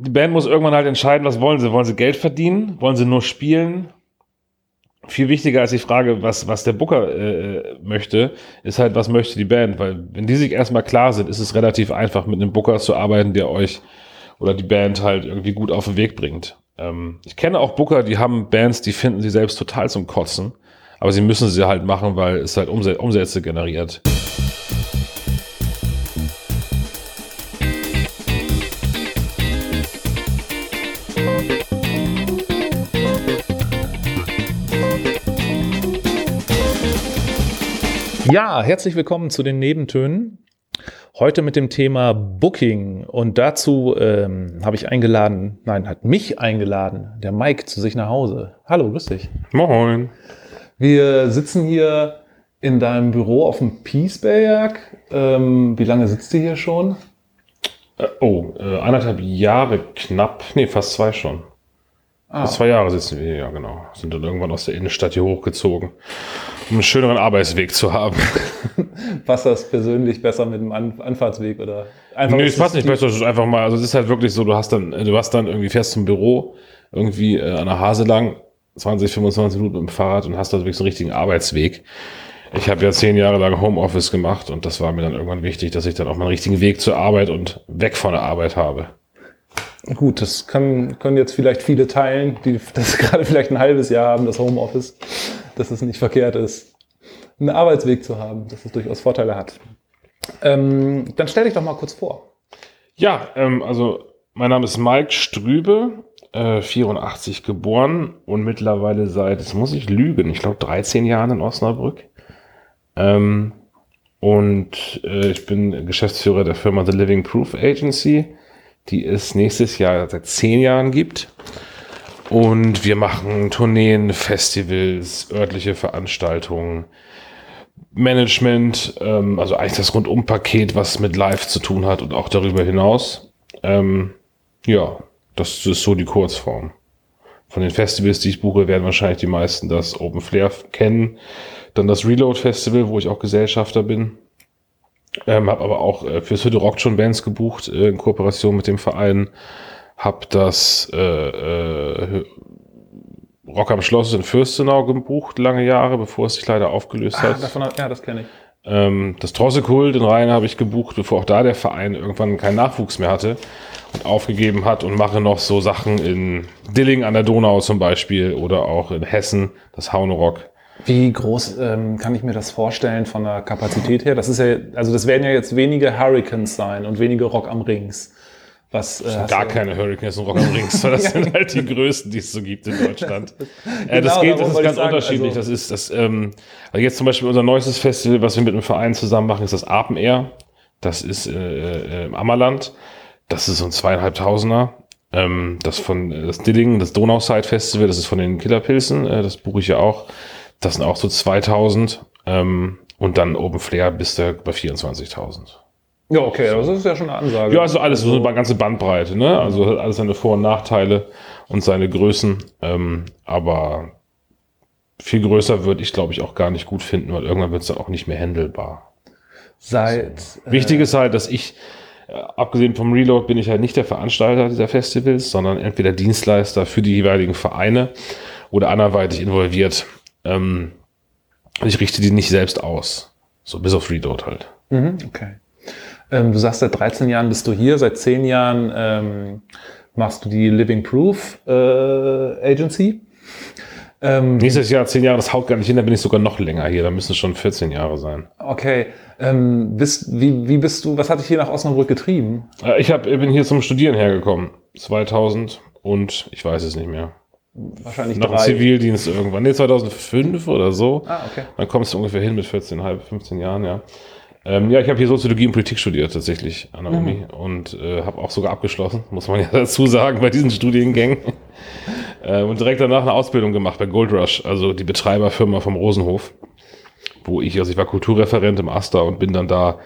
die Band muss irgendwann halt entscheiden, was wollen sie? Wollen sie Geld verdienen? Wollen sie nur spielen? Viel wichtiger als die Frage, was, was der Booker äh, möchte, ist halt, was möchte die Band? Weil wenn die sich erstmal klar sind, ist es relativ einfach, mit einem Booker zu arbeiten, der euch oder die Band halt irgendwie gut auf den Weg bringt. Ähm, ich kenne auch Booker, die haben Bands, die finden sie selbst total zum Kotzen, aber sie müssen sie halt machen, weil es halt Umsätze generiert. Ja, herzlich willkommen zu den Nebentönen. Heute mit dem Thema Booking. Und dazu ähm, habe ich eingeladen, nein, hat mich eingeladen, der Mike zu sich nach Hause. Hallo, grüß dich. Moin. Wir sitzen hier in deinem Büro auf dem Piesberg. Ähm, wie lange sitzt du hier schon? Äh, oh, äh, anderthalb Jahre knapp. Nee, fast zwei schon. Ah. Zwei Jahre sitzen wir hier, ja genau. Sind dann irgendwann aus der Innenstadt hier hochgezogen, um einen schöneren Arbeitsweg zu haben. Passt das persönlich besser mit dem An Anfahrtsweg oder einfach? Nee, es passt nicht besser. Es ist einfach mal, also es ist halt wirklich so, du hast dann, du hast dann irgendwie fährst zum Büro, irgendwie äh, an der Hase lang, 20, 25 Minuten mit dem Fahrrad und hast da wirklich so einen richtigen Arbeitsweg. Ich habe ja zehn Jahre lang Homeoffice gemacht und das war mir dann irgendwann wichtig, dass ich dann auch mal einen richtigen Weg zur Arbeit und weg von der Arbeit habe. Gut, das kann, können jetzt vielleicht viele teilen, die das gerade vielleicht ein halbes Jahr haben, das Homeoffice, dass es nicht verkehrt ist, einen Arbeitsweg zu haben, dass es durchaus Vorteile hat. Ähm, dann stell dich doch mal kurz vor. Ja, ähm, also mein Name ist Mike Strübe, äh, 84 geboren und mittlerweile seit, jetzt muss ich lügen, ich glaube 13 Jahren in Osnabrück. Ähm, und äh, ich bin Geschäftsführer der Firma The Living Proof Agency die es nächstes Jahr seit zehn Jahren gibt. Und wir machen Tourneen, Festivals, örtliche Veranstaltungen, Management, ähm, also eigentlich das Rundumpaket, was mit Live zu tun hat und auch darüber hinaus. Ähm, ja, das ist so die Kurzform. Von den Festivals, die ich buche, werden wahrscheinlich die meisten das Open Flair kennen. Dann das Reload Festival, wo ich auch Gesellschafter bin. Ähm, habe aber auch äh, fürs Hütte Rock schon Bands gebucht äh, in Kooperation mit dem Verein. Hab das äh, äh, Rock am Schloss in Fürstenau gebucht lange Jahre, bevor es sich leider aufgelöst ah, hat. Davon, ja, das kenne ich. Ähm, das Trossekul in Rhein habe ich gebucht, bevor auch da der Verein irgendwann keinen Nachwuchs mehr hatte und aufgegeben hat und mache noch so Sachen in Dilling an der Donau zum Beispiel oder auch in Hessen, das Haunerock. Wie groß ähm, kann ich mir das vorstellen von der Kapazität her? Das ist ja, also das werden ja jetzt wenige Hurricanes sein und wenige Rock am Rings. Was, äh, gar keine Hurricanes und Rock am Rings, weil das sind halt die größten, die es so gibt in Deutschland. äh, das genau, geht, das ist ganz sagen, unterschiedlich. Also das ist das, ähm, also jetzt zum Beispiel unser neuestes Festival, was wir mit einem Verein zusammen machen, ist das Apen Air. Das ist äh, äh, im Ammerland. Das ist so ein zweieinhalbtausender. Ähm, das von das Dilling, das Donauside Festival, das ist von den Killerpilzen, äh, das buche ich ja auch. Das sind auch so 2000. Ähm, und dann Open Flair bis du bei 24.000. Ja, okay, das ist ja schon eine Ansage. Ja, also alles, so eine ganze Bandbreite, ne? Also hat alles seine Vor- und Nachteile und seine Größen. Ähm, aber viel größer würde ich, glaube ich, auch gar nicht gut finden, weil irgendwann wird es dann auch nicht mehr handelbar. Seit. So. Wichtig ist halt, dass ich, äh, abgesehen vom Reload, bin ich halt nicht der Veranstalter dieser Festivals, sondern entweder Dienstleister für die jeweiligen Vereine oder anderweitig involviert. Ähm, ich richte die nicht selbst aus. So bis auf Reload halt. Mhm, okay. Ähm, du sagst, seit 13 Jahren bist du hier, seit 10 Jahren ähm, machst du die Living Proof äh, Agency. Ähm, Nächstes Jahr 10 Jahre, das haut gar nicht hin, da bin ich sogar noch länger hier, da müssen es schon 14 Jahre sein. Okay. Ähm, bist, wie, wie bist du, was hat dich hier nach Osnabrück getrieben? Äh, ich hab, bin hier zum Studieren hergekommen. 2000 und ich weiß es nicht mehr wahrscheinlich Nach drei. Zivildienst irgendwann. Nee, 2005 oder so. Ah, okay. Dann kommst du ungefähr hin mit 14,5, 15 Jahren, ja. Ähm, ja, ich habe hier Soziologie und Politik studiert tatsächlich an der mhm. Uni und äh, habe auch sogar abgeschlossen, muss man ja dazu sagen, bei diesen Studiengängen. äh, und direkt danach eine Ausbildung gemacht bei Gold Rush, also die Betreiberfirma vom Rosenhof, wo ich, also ich war Kulturreferent im Aster und bin dann da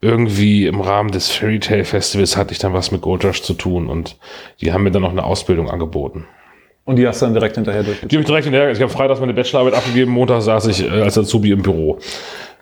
irgendwie im Rahmen des Fairy Tale Festivals hatte ich dann was mit Gold Rush zu tun und die haben mir dann noch eine Ausbildung angeboten. Und die hast du dann direkt hinterher durchgezogen? Die habe ich direkt hinterher. Ich habe freitags meine Bachelorarbeit abgegeben, Montag saß ich äh, als Azubi im Büro.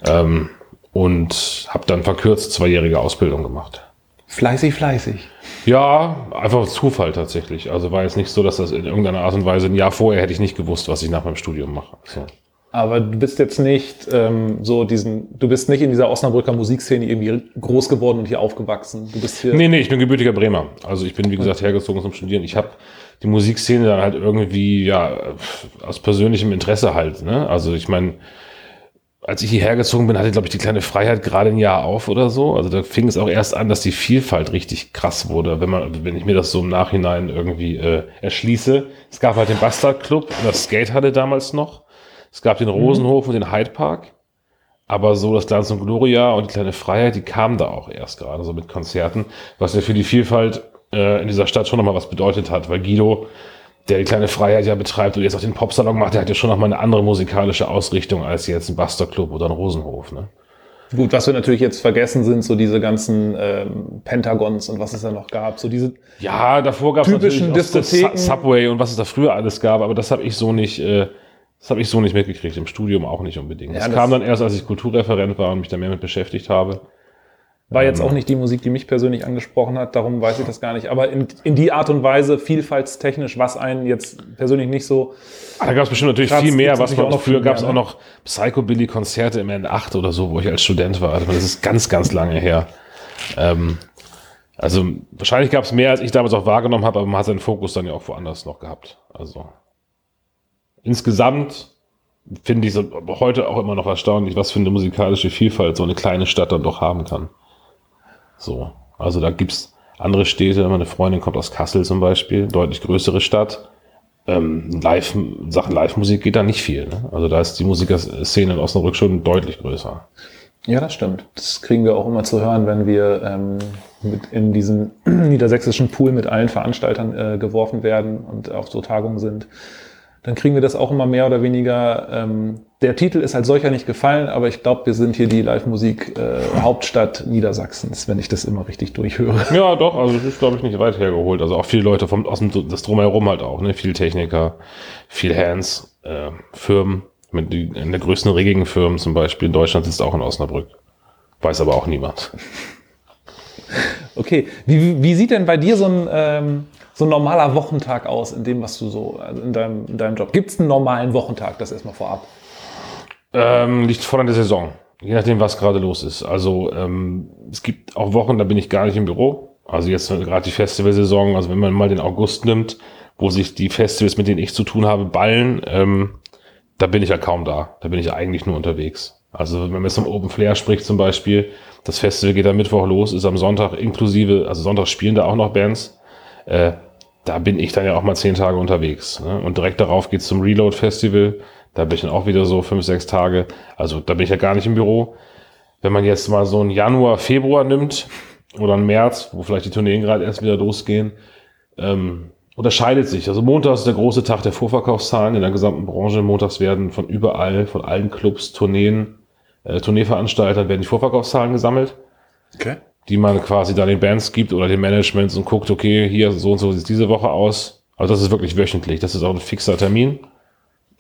Ähm, und habe dann verkürzt zweijährige Ausbildung gemacht. Fleißig, fleißig. Ja, einfach Zufall tatsächlich. Also war jetzt nicht so, dass das in irgendeiner Art und Weise ein Jahr vorher hätte ich nicht gewusst, was ich nach meinem Studium mache. So. Aber du bist jetzt nicht ähm, so diesen, du bist nicht in dieser Osnabrücker Musikszene irgendwie groß geworden und hier aufgewachsen. Du bist hier. Nee, nee, ich bin gebürtiger Bremer. Also ich bin, wie gesagt, hergezogen zum Studieren. Ich habe die Musikszene dann halt irgendwie, ja, aus persönlichem Interesse halt. Ne? Also ich meine, als ich hierher gezogen bin, hatte, glaube ich, die kleine Freiheit gerade ein Jahr auf oder so. Also da fing es auch erst an, dass die Vielfalt richtig krass wurde, wenn man, wenn ich mir das so im Nachhinein irgendwie äh, erschließe. Es gab halt den Bastard Club, das Skate hatte damals noch. Es gab den Rosenhof und den Hyde Park. Aber so das Glanz und Gloria und die kleine Freiheit, die kamen da auch erst gerade so mit Konzerten, was ja für die Vielfalt äh, in dieser Stadt schon nochmal was bedeutet hat, weil Guido der die kleine Freiheit ja betreibt und jetzt auch den Popsalon macht, der hat ja schon nochmal eine andere musikalische Ausrichtung als jetzt ein Buster Club oder ein Rosenhof. Ne? Gut, was wir natürlich jetzt vergessen sind, so diese ganzen ähm, Pentagons und was es da noch gab, so diese ja, davor gab es typischen Diskotheken, Subway und was es da früher alles gab, aber das habe ich so nicht, äh, das habe ich so nicht mitgekriegt, im Studium auch nicht unbedingt. Ja, das, das kam dann erst, als ich Kulturreferent war und mich da mehr mit beschäftigt habe. War jetzt ähm. auch nicht die Musik, die mich persönlich angesprochen hat, darum weiß ich das gar nicht. Aber in, in die Art und Weise, vielfaltstechnisch, was einen jetzt persönlich nicht so. Ah, da gab es bestimmt natürlich kratzt, viel mehr, was man auch früher gab es auch ne? noch Psychobilly-Konzerte im N8 oder so, wo ich als Student war. Also das ist ganz, ganz lange her. Ähm, also wahrscheinlich gab es mehr, als ich damals auch wahrgenommen habe, aber man hat seinen Fokus dann ja auch woanders noch gehabt. Also insgesamt finde ich es heute auch immer noch erstaunlich, was für eine musikalische Vielfalt so eine kleine Stadt dann doch haben kann. So. Also da gibt's andere Städte, meine Freundin kommt aus Kassel zum Beispiel, deutlich größere Stadt. Ähm, live, Sachen Live-Musik geht da nicht viel. Ne? Also da ist die Musikerszene in Osnabrück schon deutlich größer. Ja, das stimmt. Das kriegen wir auch immer zu hören, wenn wir ähm, mit in diesen niedersächsischen Pool mit allen Veranstaltern äh, geworfen werden und auf so Tagungen sind dann kriegen wir das auch immer mehr oder weniger. Ähm, der Titel ist als solcher nicht gefallen, aber ich glaube, wir sind hier die Live-Musik äh, Niedersachsens, wenn ich das immer richtig durchhöre. Ja, doch, also das ist, glaube ich, nicht weit hergeholt. Also auch viele Leute vom, aus dem das Drumherum halt auch, ne? Viel Techniker, viel Hands, äh, Firmen, mit die, in der größten regigen Firmen zum Beispiel in Deutschland sitzt auch in Osnabrück. Weiß aber auch niemand. Okay, wie, wie sieht denn bei dir so ein, ähm, so ein normaler Wochentag aus in dem, was du so also in deinem, in deinem Job? Gibt es einen normalen Wochentag? Das erstmal vorab. Ähm, liegt voll an der Saison. Je nachdem, was gerade los ist. Also ähm, es gibt auch Wochen, da bin ich gar nicht im Büro. Also jetzt gerade die Festivalsaison, also wenn man mal den August nimmt, wo sich die Festivals, mit denen ich zu tun habe, ballen, ähm, da bin ich ja kaum da. Da bin ich eigentlich nur unterwegs. Also wenn man jetzt um Open Flair spricht zum Beispiel, das Festival geht am Mittwoch los, ist am Sonntag inklusive, also Sonntag spielen da auch noch Bands. Äh, da bin ich dann ja auch mal zehn Tage unterwegs. Ne? Und direkt darauf geht's zum Reload Festival. Da bin ich dann auch wieder so fünf, sechs Tage. Also da bin ich ja gar nicht im Büro. Wenn man jetzt mal so einen Januar, Februar nimmt oder einen März, wo vielleicht die Tourneen gerade erst wieder losgehen, ähm, unterscheidet sich. Also Montag ist der große Tag der Vorverkaufszahlen in der gesamten Branche. Montags werden von überall, von allen Clubs, Tourneen, äh, Tourneeveranstaltern werden die Vorverkaufszahlen gesammelt. Okay die man quasi da den Bands gibt oder den Managements und guckt, okay, hier so und so sieht diese Woche aus. Also das ist wirklich wöchentlich. Das ist auch ein fixer Termin.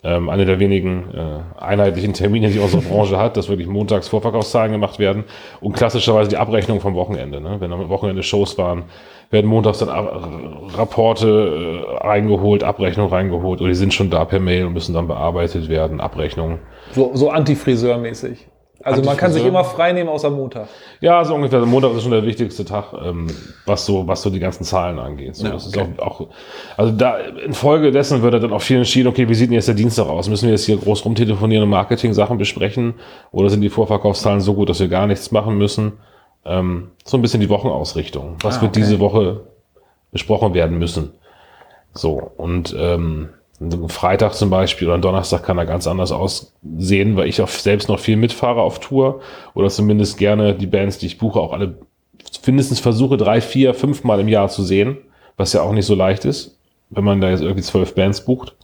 Ähm, eine der wenigen äh, einheitlichen Termine, die unsere Branche hat, dass wirklich montags Vorverkaufszahlen gemacht werden und klassischerweise die Abrechnung vom Wochenende. Ne? Wenn am Wochenende Shows waren, werden montags dann Rapporte äh, reingeholt, Abrechnung reingeholt oder die sind schon da per Mail und müssen dann bearbeitet werden, Abrechnung. So, so Antifriseur-mäßig. Also man kann sich immer frei nehmen außer Montag. Ja, so ungefähr. Montag ist schon der wichtigste Tag, ähm, was so, was so die ganzen Zahlen angeht. So, ja, okay. auch, auch, also da infolgedessen wird dann auch viel entschieden, okay, wie sieht denn jetzt der Dienstag aus? Müssen wir jetzt hier groß rumtelefonieren und Marketing-Sachen besprechen? Oder sind die Vorverkaufszahlen so gut, dass wir gar nichts machen müssen? Ähm, so ein bisschen die Wochenausrichtung. Was ah, wird diese Woche besprochen werden müssen? So, und ähm, Freitag zum Beispiel oder Donnerstag kann da ganz anders aussehen, weil ich auch selbst noch viel mitfahre auf Tour oder zumindest gerne die Bands, die ich buche, auch alle mindestens versuche, drei, vier, fünf Mal im Jahr zu sehen, was ja auch nicht so leicht ist, wenn man da jetzt irgendwie zwölf Bands bucht.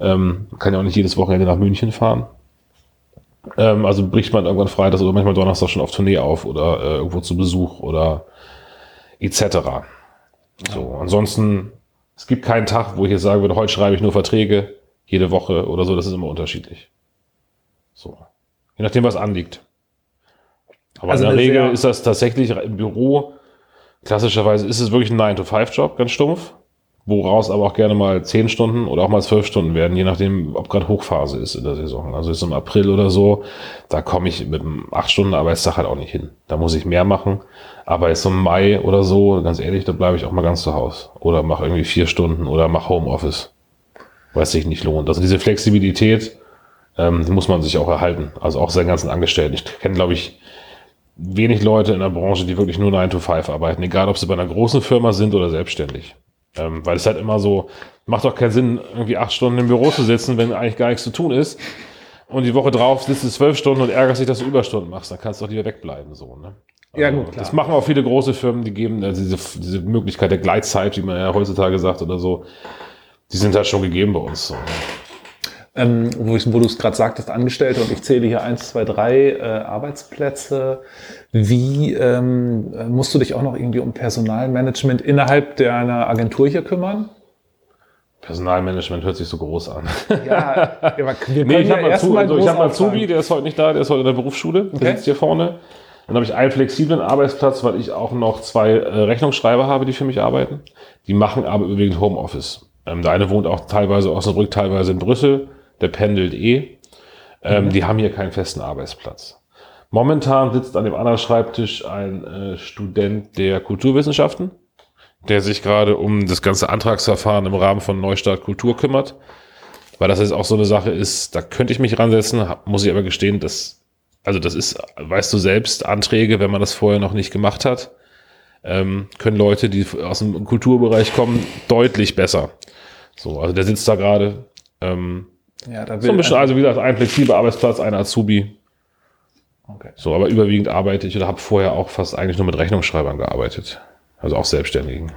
Ähm, kann ja auch nicht jedes Wochenende nach München fahren. Ähm, also bricht man irgendwann Freitag oder manchmal Donnerstag schon auf Tournee auf oder äh, irgendwo zu Besuch oder etc. So, ansonsten es gibt keinen Tag, wo ich jetzt sagen würde, heute schreibe ich nur Verträge, jede Woche oder so, das ist immer unterschiedlich. So. Je nachdem, was anliegt. Aber also in der Regel ist das tatsächlich im Büro Klassischerweise ist es wirklich ein 9-to-5-Job, ganz stumpf, woraus aber auch gerne mal 10 Stunden oder auch mal 12 Stunden werden, je nachdem, ob gerade Hochphase ist in der Saison. Also jetzt im April oder so, da komme ich mit einem 8-Stunden-Arbeitstag halt auch nicht hin. Da muss ich mehr machen. Aber jetzt im Mai oder so, ganz ehrlich, da bleibe ich auch mal ganz zu Hause. Oder mache irgendwie vier Stunden oder mache Homeoffice. Weil es sich nicht lohnt. Also diese Flexibilität ähm, die muss man sich auch erhalten. Also auch seinen ganzen Angestellten. Ich kenne, glaube ich, wenig Leute in der Branche, die wirklich nur 9 to 5 arbeiten, egal ob sie bei einer großen Firma sind oder selbstständig. Ähm, weil es halt immer so, macht doch keinen Sinn, irgendwie acht Stunden im Büro zu sitzen, wenn eigentlich gar nichts zu tun ist. Und die Woche drauf sitzt du zwölf Stunden und ärgerst dich, dass du Überstunden machst. Dann kannst du doch lieber wegbleiben, so, ne? Ja, gut, Also, klar. Das machen auch viele große Firmen, die geben also diese, diese Möglichkeit der Gleitzeit, wie man ja heutzutage sagt oder so. Die sind halt schon gegeben bei uns. So, ne? Ähm, wo, ich- wo du es gerade sagtest, Angestellte und ich zähle hier eins, zwei, drei äh, Arbeitsplätze. Wie ähm, äh, musst du dich auch noch irgendwie um Personalmanagement innerhalb deiner Agentur hier kümmern? Personalmanagement hört sich so groß an. Ja, wir können Nee, ich ja habe mal also ich hab anfangen. Azubi, der ist heute nicht da, der ist heute in der Berufsschule, der Okay. sitzt hier vorne. Dann habe ich einen flexiblen Arbeitsplatz, weil ich auch noch zwei äh, Rechnungsschreiber habe, die für mich arbeiten. Die machen aber überwiegend Homeoffice. Ähm, der eine wohnt auch teilweise in Osnabrück, teilweise in Brüssel. Der pendelt eh. Ähm, Die haben hier keinen festen Arbeitsplatz. Momentan sitzt an dem anderen Schreibtisch ein äh, Student der Kulturwissenschaften, der sich gerade um das ganze Antragsverfahren im Rahmen von Neustart Kultur kümmert. Weil das jetzt auch so eine Sache ist, da könnte ich mich ransetzen, muss ich aber gestehen, dass, also das ist, weißt du selbst, Anträge, wenn man das vorher noch nicht gemacht hat, ähm, können Leute, die aus dem Kulturbereich kommen, deutlich besser. So, also der sitzt da gerade. Ähm, Ja, da so ein will, bisschen, also wie gesagt, ein flexibler Arbeitsplatz, ein Azubi. Okay. So, aber überwiegend arbeite ich oder habe vorher auch fast eigentlich nur mit Rechnungsschreibern gearbeitet. Also auch Selbstständigen.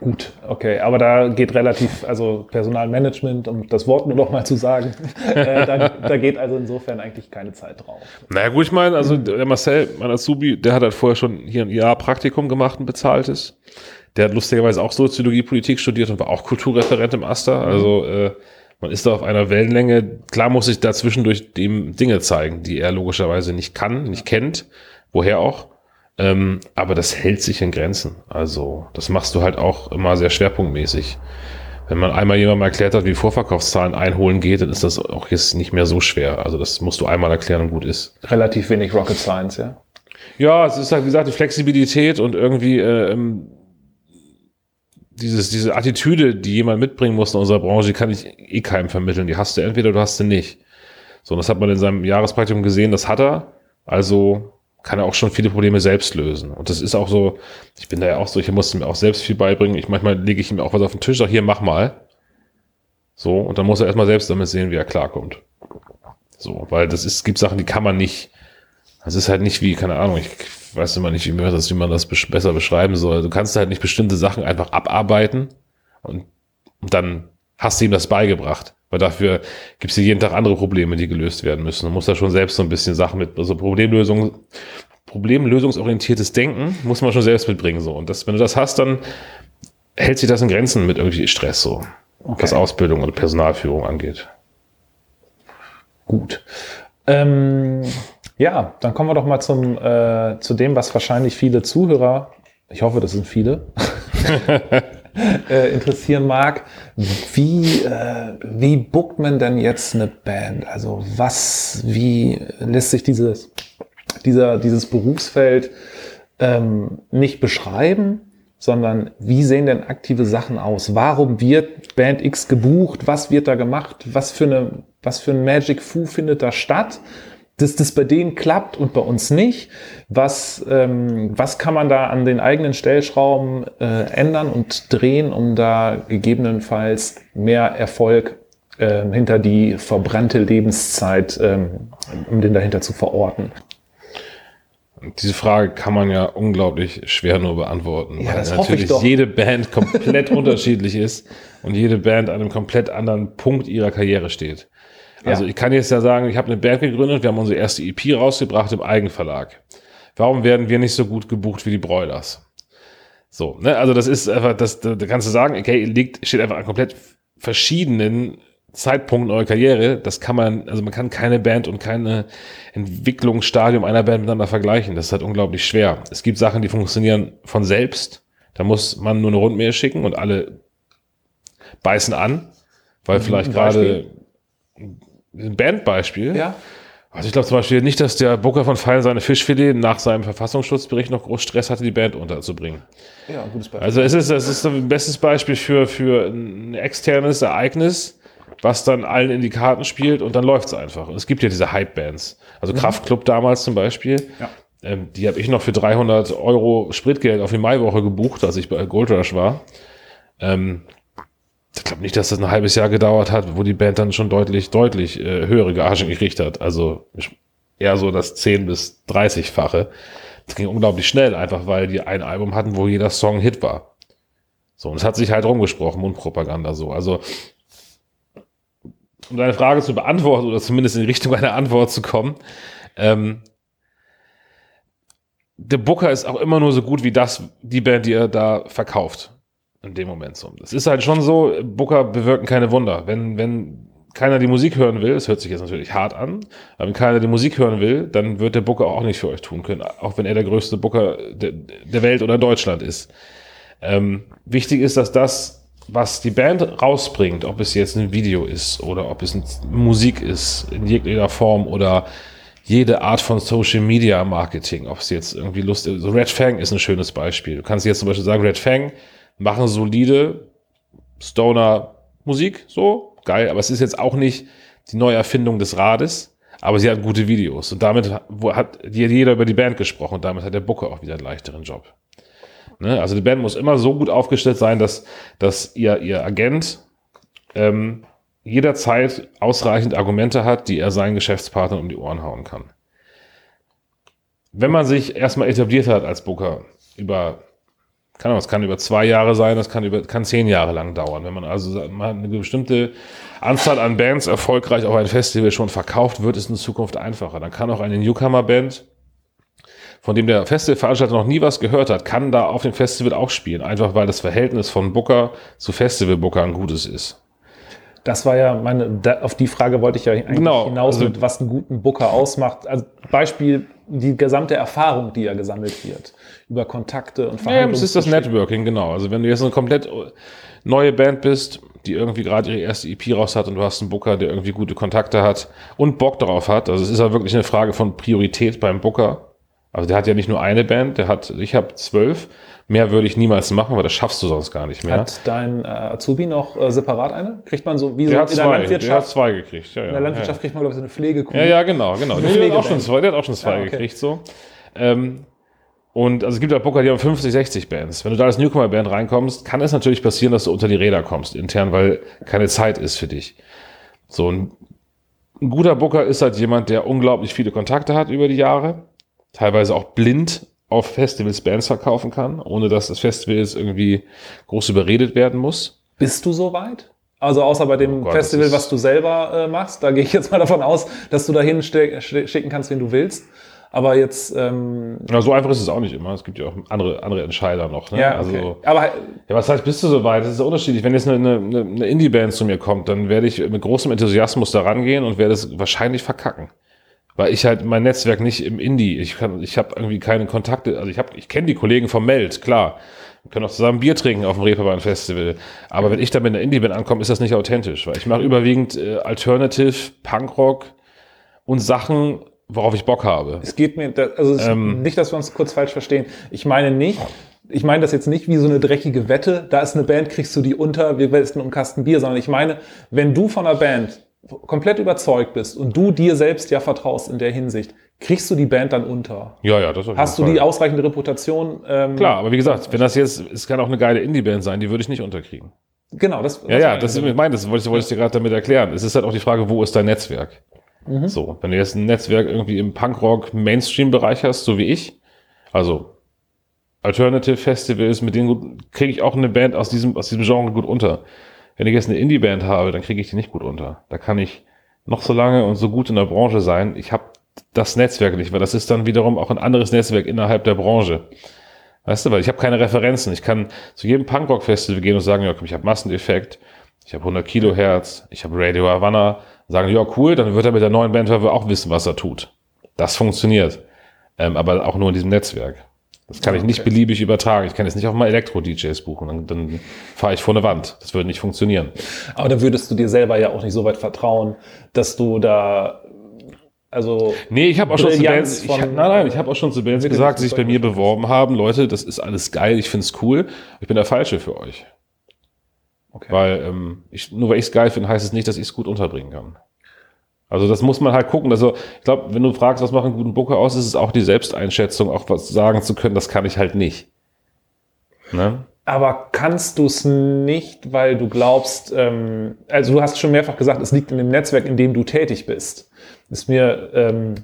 Gut, okay, aber da geht relativ, also Personalmanagement, um das Wort nur noch mal zu sagen, äh, da, da geht also insofern eigentlich keine Zeit drauf. Naja, gut, ich meine, also der Marcel, mein Azubi, der hat halt vorher schon hier ein Jahr Praktikum gemacht, ein bezahltes. Der hat lustigerweise auch Soziologie, Politik studiert und war auch Kulturreferent im Aster. Also äh, man ist da auf einer Wellenlänge. Klar muss sich da zwischendurch dem Dinge zeigen, die er logischerweise nicht kann, nicht kennt, woher auch. Ähm, aber das hält sich in Grenzen. Also das machst du halt auch immer sehr schwerpunktmäßig. Wenn man einmal jemandem erklärt hat, wie Vorverkaufszahlen einholen geht, dann ist das auch jetzt nicht mehr so schwer. Also das musst du einmal erklären und gut ist. Relativ wenig Rocket Science, ja. Ja, es ist halt, wie gesagt, die Flexibilität und irgendwie äh, ähm, dieses, diese Attitüde, die jemand mitbringen muss in unserer Branche, die kann ich eh keinem vermitteln. Die hast du entweder, du hast sie nicht. So, und das hat man in seinem Jahrespraktikum gesehen, das hat er. Also kann er auch schon viele Probleme selbst lösen. Und das ist auch so, ich bin da ja auch so, ich musste mir auch selbst viel beibringen. Ich manchmal lege ich ihm auch was auf den Tisch, sag hier, mach mal. So, und dann muss er erstmal selbst damit sehen, wie er klarkommt. So, weil das ist, gibt Sachen, die kann man nicht, das ist halt nicht wie, keine Ahnung, ich weiß immer nicht, wie man das, wie man das besser beschreiben soll. Du kannst halt nicht bestimmte Sachen einfach abarbeiten und, und dann hast du ihm das beigebracht. Weil dafür gibt es jeden Tag andere Probleme, die gelöst werden müssen. Du musst da schon selbst so ein bisschen Sachen mit, also Problemlösung, problemlösungsorientiertes Denken muss man schon selbst mitbringen. So. Und das, wenn du das hast, dann hält sich das in Grenzen mit irgendwie Stress so, was Ausbildung oder Personalführung angeht. Gut. Ähm, ja, dann kommen wir doch mal zum, äh, zu dem, was wahrscheinlich viele Zuhörer, ich hoffe, das sind viele, äh, interessieren mag. Wie, äh, wie bookt man denn jetzt eine Band? Also was, wie lässt sich dieses, dieser, dieses Berufsfeld ähm, nicht beschreiben, sondern wie sehen denn aktive Sachen aus? Warum wird Band X gebucht? Was wird da gemacht? Was für eine, was für ein Magic Fu findet da statt? Dass das bei denen klappt und bei uns nicht. Was, ähm, was kann man da an den eigenen Stellschrauben äh, ändern und drehen, um da gegebenenfalls mehr Erfolg ähm, hinter die verbrannte Lebenszeit, ähm, um den dahinter zu verorten? Diese Frage kann man ja unglaublich schwer nur beantworten, Ja, weil natürlich jede Band komplett unterschiedlich ist und jede Band an einem komplett anderen Punkt ihrer Karriere steht. Also Ja. ich kann jetzt ja sagen, ich habe eine Band gegründet, wir haben unsere erste EP rausgebracht im Eigenverlag. Warum werden wir nicht so gut gebucht wie die Broilers? So, ne, also das ist einfach, das, da kannst du sagen, okay, liegt, steht einfach an komplett verschiedenen Zeitpunkt eurer Karriere, das kann man, also man kann keine Band und keine Entwicklungsstadium einer Band miteinander vergleichen. Das ist halt unglaublich schwer. Es gibt Sachen, die funktionieren von selbst. Da muss man nur eine Rundmail schicken und alle beißen an, weil Mhm, vielleicht gerade ein Bandbeispiel. Ja. Also ich glaube zum Beispiel nicht, dass der Booker von Fallen seine Fischfilet nach seinem Verfassungsschutzbericht noch groß Stress hatte, die Band unterzubringen. Ja, gutes Beispiel. Also es ist, es ist ein bestes Beispiel für, für ein externes Ereignis, was dann allen in die Karten spielt und dann läuft's einfach. Und es gibt ja diese Hype-Bands. Also Kraftklub damals zum Beispiel. Mhm. Ja. Ähm, die habe ich noch für 300 Euro Spritgeld auf die Maiwoche gebucht, als ich bei Gold Rush war. Ähm, ich glaube nicht, dass das ein halbes Jahr gedauert hat, wo die Band dann schon deutlich, deutlich äh, höhere Gagen gekriegt hat. Also eher so das 10 bis 30-fache. Das ging unglaublich schnell, einfach weil die ein Album hatten, wo jeder Song Hit war. So, und es hat sich halt rumgesprochen, Mundpropaganda so. Also, um deine Frage zu beantworten oder zumindest in Richtung einer Antwort zu kommen, ähm, der Booker ist auch immer nur so gut wie das, die Band, die er da verkauft. In dem Moment so. Es ist halt schon so, Booker bewirken keine Wunder. Wenn, wenn keiner die Musik hören will, es hört sich jetzt natürlich hart an, aber wenn keiner die Musik hören will, dann wird der Booker auch nicht für euch tun können, auch wenn er der größte Booker der, der Welt oder Deutschland ist. Ähm, wichtig ist, dass das, was die Band rausbringt, ob es jetzt ein Video ist oder ob es Musik ist, in jeglicher Form oder jede Art von Social Media Marketing, ob es jetzt irgendwie Lust ist. So Red Fang ist ein schönes Beispiel. Du kannst jetzt zum Beispiel sagen, Red Fang machen solide Stoner Musik, so geil, aber es ist jetzt auch nicht die neue Erfindung des Rades, aber sie hat gute Videos und damit hat jeder über die Band gesprochen und damit hat der Booker auch wieder einen leichteren Job. Ne? Also die Band muss immer so gut aufgestellt sein, dass, dass ihr, ihr Agent ähm, jederzeit ausreichend Argumente hat, die er seinen Geschäftspartnern um die Ohren hauen kann. Wenn man sich erstmal etabliert hat als Booker über kann, das kann über zwei Jahre sein, das kann über kann zehn Jahre lang dauern. Wenn man also man eine bestimmte Anzahl an Bands erfolgreich auf ein Festival schon verkauft, wird es in Zukunft einfacher. Dann kann auch eine Newcomer-Band, von dem der Festivalveranstalter noch nie was gehört hat, kann da auf dem Festival auch spielen, einfach weil das Verhältnis von Booker zu Festival-Booker ein gutes ist. Das war ja meine, da, auf die Frage wollte ich ja eigentlich Genau, hinaus, also- mit, was einen guten Booker ausmacht. Also Beispiel, die gesamte Erfahrung, die ja gesammelt wird, über Kontakte und Ja, das ist das. Networking, genau. Also wenn du jetzt eine komplett neue Band bist, die irgendwie gerade ihre erste EP raus hat und du hast einen Booker, der irgendwie gute Kontakte hat und Bock darauf hat. Also es ist ja wirklich eine Frage von Priorität beim Booker. Also der hat ja nicht nur eine Band, der hat, ich habe zwölf. Mehr würde ich niemals machen, weil das schaffst du sonst gar nicht mehr. Hat dein äh, Azubi noch äh, separat eine? Kriegt man so wie so der hat in der zwei, der hat Landwirtschaft? zwei gekriegt. Ja, ja, in der Landwirtschaft kriegt man, glaube ich, so eine Pflegekuh. Ja, ja, genau, genau. Der hat auch schon zwei, der hat auch schon zwei Ah, okay. gekriegt, so. Ähm, und also es gibt ja Booker, die haben 50, 60 Bands. Wenn du da als Newcomer-Band reinkommst, kann es natürlich passieren, dass du unter die Räder kommst, intern, weil keine Zeit ist für dich. So ein, ein guter Booker ist halt jemand, der unglaublich viele Kontakte hat über die Jahre, teilweise auch blind auf Festivals Bands verkaufen kann, ohne dass das Festival jetzt irgendwie groß überredet werden muss. Bist du so weit? Also außer bei dem Oh Gott, Festival, was du selber äh, machst, da gehe ich jetzt mal davon aus, dass du dahin schicken kannst, wen du willst. Aber jetzt, ähm, Ja, so einfach ist es auch nicht immer. Es gibt ja auch andere, andere Entscheider noch. Ne? ja, also, okay. aber Ja, was heißt, bist du so weit? Das ist unterschiedlich. Wenn jetzt eine, eine, eine Indie-Band zu mir kommt, dann werde ich mit großem Enthusiasmus da rangehen und werde es wahrscheinlich verkacken. Weil ich halt mein Netzwerk nicht im Indie, ich kann, ich habe irgendwie keine Kontakte, also ich habe, ich kenne die Kollegen vom Meld, klar. Wir können auch zusammen Bier trinken auf dem Reeperbahn Festival. Aber wenn ich da mit einer Indie-Band ankomme, ist das nicht authentisch, weil ich mache überwiegend äh, Alternative, Punkrock und Sachen, worauf ich Bock habe. es geht mir, also Ähm. nicht, dass wir uns kurz falsch verstehen. Ich meine nicht, ich meine das jetzt nicht wie so eine dreckige Wette, da ist eine Band, kriegst du die unter, wir westen um einen Kasten Bier, sondern ich meine, wenn du von einer Band komplett überzeugt bist und du dir selbst ja vertraust in der Hinsicht, kriegst du die Band dann unter. Ja, ja, das auf Hast du die ausreichende Reputation? Ähm, Klar, aber wie gesagt, wenn das jetzt, es kann auch eine geile Indie-Band sein, die würde ich nicht unterkriegen. Genau, das, Ja, ja, meine das ist, ich meine, das wollte ich, wollte ich dir gerade damit erklären. Es ist halt auch die Frage, wo ist dein Netzwerk? Mhm. So, wenn du jetzt ein Netzwerk irgendwie im Punkrock-Mainstream-Bereich hast, so wie ich, also Alternative Festivals, mit denen kriege ich auch eine Band aus diesem, aus diesem Genre gut unter. Wenn ich jetzt eine Indie-Band habe, dann kriege ich die nicht gut unter. Da kann ich noch so lange und so gut in der Branche sein. Ich habe das Netzwerk nicht, weil das ist dann wiederum auch ein anderes Netzwerk innerhalb der Branche. Weißt du, weil ich habe keine Referenzen. Ich kann zu jedem Punkrock-Festival gehen und sagen, ja, komm, ich habe Masseneffekt, ich habe 100 Kilohertz, ich habe Radio Havana, sagen, ja cool, dann wird er mit der neuen Band auch wissen, was er tut. Das funktioniert, ähm, aber auch nur in diesem Netzwerk. Das kann ich nicht beliebig übertragen. Ich kann jetzt nicht auf mal Elektro-DJs buchen. Dann, dann fahre ich vor eine Wand. Das würde nicht funktionieren. Aber dann würdest du dir selber ja auch nicht so weit vertrauen, dass du da also nee, ich habe auch schon zu Bands, ich, nein, nein, ich habe auch schon zu Bands gesagt, die sich bei mir beworben haben, Leute, das ist alles geil, ich find's cool, ich bin der Falsche für euch. Okay. Weil ähm, ich, nur weil ich es geil finde, heißt es nicht, dass ich es gut unterbringen kann. Also das muss man halt gucken. Also ich glaube, wenn du fragst, was macht einen guten Booker aus, ist es auch die Selbsteinschätzung, auch was sagen zu können, das kann ich halt nicht. Ne? Aber kannst du es nicht, weil du glaubst, ähm, also du hast schon mehrfach gesagt, es liegt in dem Netzwerk, in dem du tätig bist. Ist mir, ähm,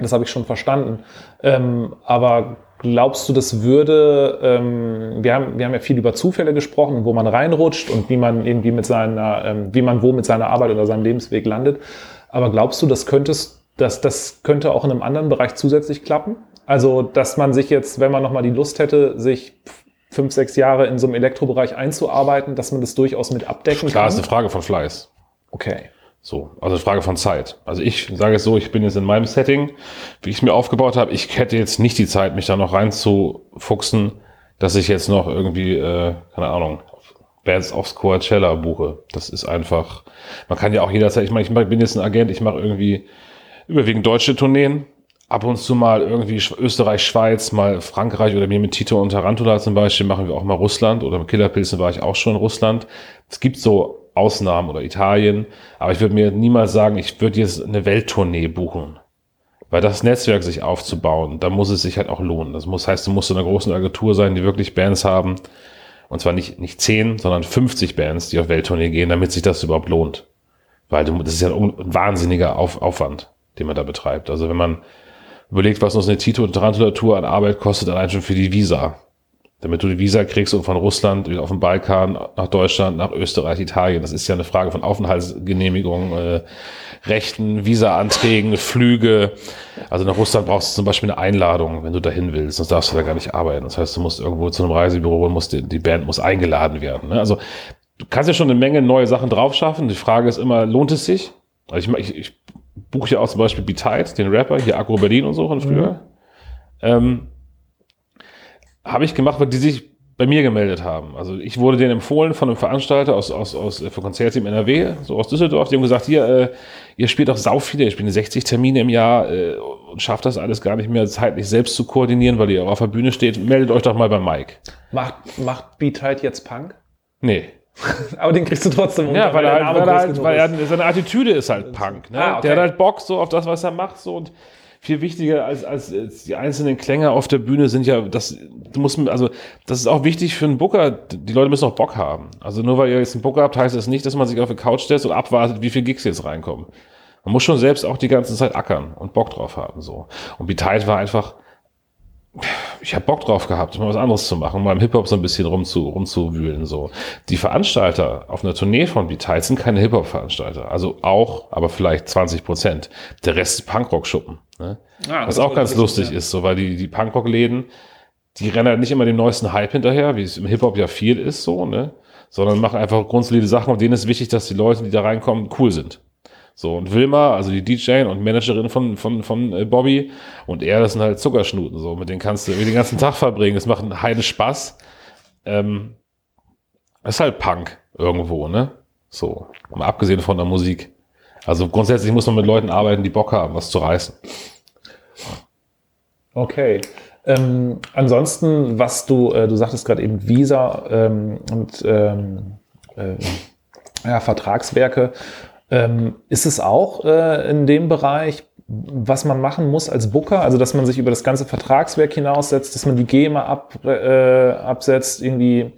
das habe ich schon verstanden. Ähm, aber glaubst du, das würde, ähm, wir, haben, wir haben ja viel über Zufälle gesprochen, wo man reinrutscht und wie man irgendwie mit seiner, ähm, wie man wo mit seiner Arbeit oder seinem Lebensweg landet. Aber glaubst du, das könntest, dass das könnte auch in einem anderen Bereich zusätzlich klappen? Also, dass man sich jetzt, wenn man nochmal die Lust hätte, sich fünf, sechs Jahre in so einem Elektrobereich einzuarbeiten, dass man das durchaus mit abdecken Klar, kann? Klar, ist eine Frage von Fleiß. Okay. So, also Frage von Zeit. Also ich sage es so, ich bin jetzt in meinem Setting, wie ich es mir aufgebaut habe. Ich hätte jetzt nicht die Zeit, mich da noch reinzufuchsen, dass ich jetzt noch irgendwie, äh, keine Ahnung, Bands aufs Coachella buche. Das ist einfach, man kann ja auch jederzeit, ich meine, ich bin jetzt ein Agent, ich mache irgendwie überwiegend deutsche Tourneen, ab und zu mal irgendwie Österreich, Schweiz, mal Frankreich oder mir mit Tito und Tarantula zum Beispiel machen wir auch mal Russland oder mit Killerpilzen war ich auch schon in Russland. Es gibt so Ausnahmen oder Italien, aber ich würde mir niemals sagen, ich würde jetzt eine Welttournee buchen. Weil das Netzwerk sich aufzubauen, da muss es sich halt auch lohnen. Das muss heißt, du musst in einer großen Agentur sein, die wirklich Bands haben, und zwar nicht, nicht 10, sondern 50 Bands, die auf Welttournee gehen, damit sich das überhaupt lohnt. Weil du, das ist ja ein, wahnsinniger Auf, Aufwand, den man da betreibt. Also wenn man überlegt, was uns eine Tito- und Tarantula-Tour an Arbeit kostet, allein schon für die Visa damit du die Visa kriegst und von Russland auf den Balkan nach Deutschland, nach Österreich, Italien. Das ist ja eine Frage von Aufenthaltsgenehmigung, äh, Rechten, Visa-Anträgen, Flüge. Also nach Russland brauchst du zum Beispiel eine Einladung, wenn du dahin willst, sonst darfst du da gar nicht arbeiten. Das heißt, du musst irgendwo zu einem Reisebüro und musst, die, die Band muss eingeladen werden. Ne? Also du kannst ja schon eine Menge neue Sachen drauf schaffen. Die Frage ist immer, lohnt es sich? Also ich, ich, ich buche ja auch zum Beispiel B-Tight, den Rapper, hier Agro Berlin und so von früher. Mhm. Ähm, habe ich gemacht, weil die sich bei mir gemeldet haben. Also ich wurde denen empfohlen von einem Veranstalter aus, aus, aus äh, für Konzerte im NRW, so aus Düsseldorf. Die haben gesagt, hier, äh, ihr spielt auch sau viele, ihr spielt 60 Termine im Jahr äh, und schafft das alles gar nicht mehr zeitlich selbst zu koordinieren, weil ihr auf der Bühne steht. Meldet euch doch mal bei Mike. Macht, macht Beat halt jetzt Punk? Nee. Aber den kriegst du trotzdem unter, Ja, weil, weil, er, halt, weil, er halt, weil er, seine Attitüde ist halt Punk. Ne? Ah, okay. Der hat halt Bock so auf das, was er macht. So und viel wichtiger als, als, als die einzelnen Klänge auf der Bühne sind ja, das du musst, also das ist auch wichtig für einen Booker. Die Leute müssen auch Bock haben. Also nur weil ihr jetzt einen Booker habt, heißt das nicht, dass man sich auf die Couch stellt und abwartet, wie viele Gigs jetzt reinkommen. Man muss schon selbst auch die ganze Zeit ackern und Bock drauf haben. so. Und Betide war einfach, ich habe Bock drauf gehabt, mal was anderes zu machen, mal im Hip-Hop so ein bisschen rumzu, rumzuwühlen. So. Die Veranstalter auf einer Tournee von Betide sind keine Hip-Hop-Veranstalter. Also auch, aber vielleicht 20 Prozent. Der Rest ist Punkrock-Schuppen. Ne? Ah, was auch ganz lustig ist, so, weil die, die Punkrock-Läden, die rennen halt nicht immer dem neuesten Hype hinterher, wie es im Hip-Hop ja viel ist, so, ne? Sondern machen einfach grundsolide Sachen und denen ist wichtig, dass die Leute, die da reinkommen, cool sind. So, und Wilma, also die DJ und Managerin von, von, von äh, Bobby und er, das sind halt Zuckerschnuten, so, mit denen kannst du den ganzen Tag verbringen. Das macht einen heiden Spaß. Ähm, ist halt Punk irgendwo, ne? So, mal abgesehen von der Musik. Also grundsätzlich muss man mit Leuten arbeiten, die Bock haben, was zu reißen. Okay. Ähm, ansonsten, was du, äh, du sagtest gerade eben Visa ähm, und ähm, äh, ja, Vertragswerke. Ähm, ist es auch äh, in dem Bereich, was man machen muss als Booker, also dass man sich über das ganze Vertragswerk hinaussetzt, dass man die GEMA ab, äh, absetzt, irgendwie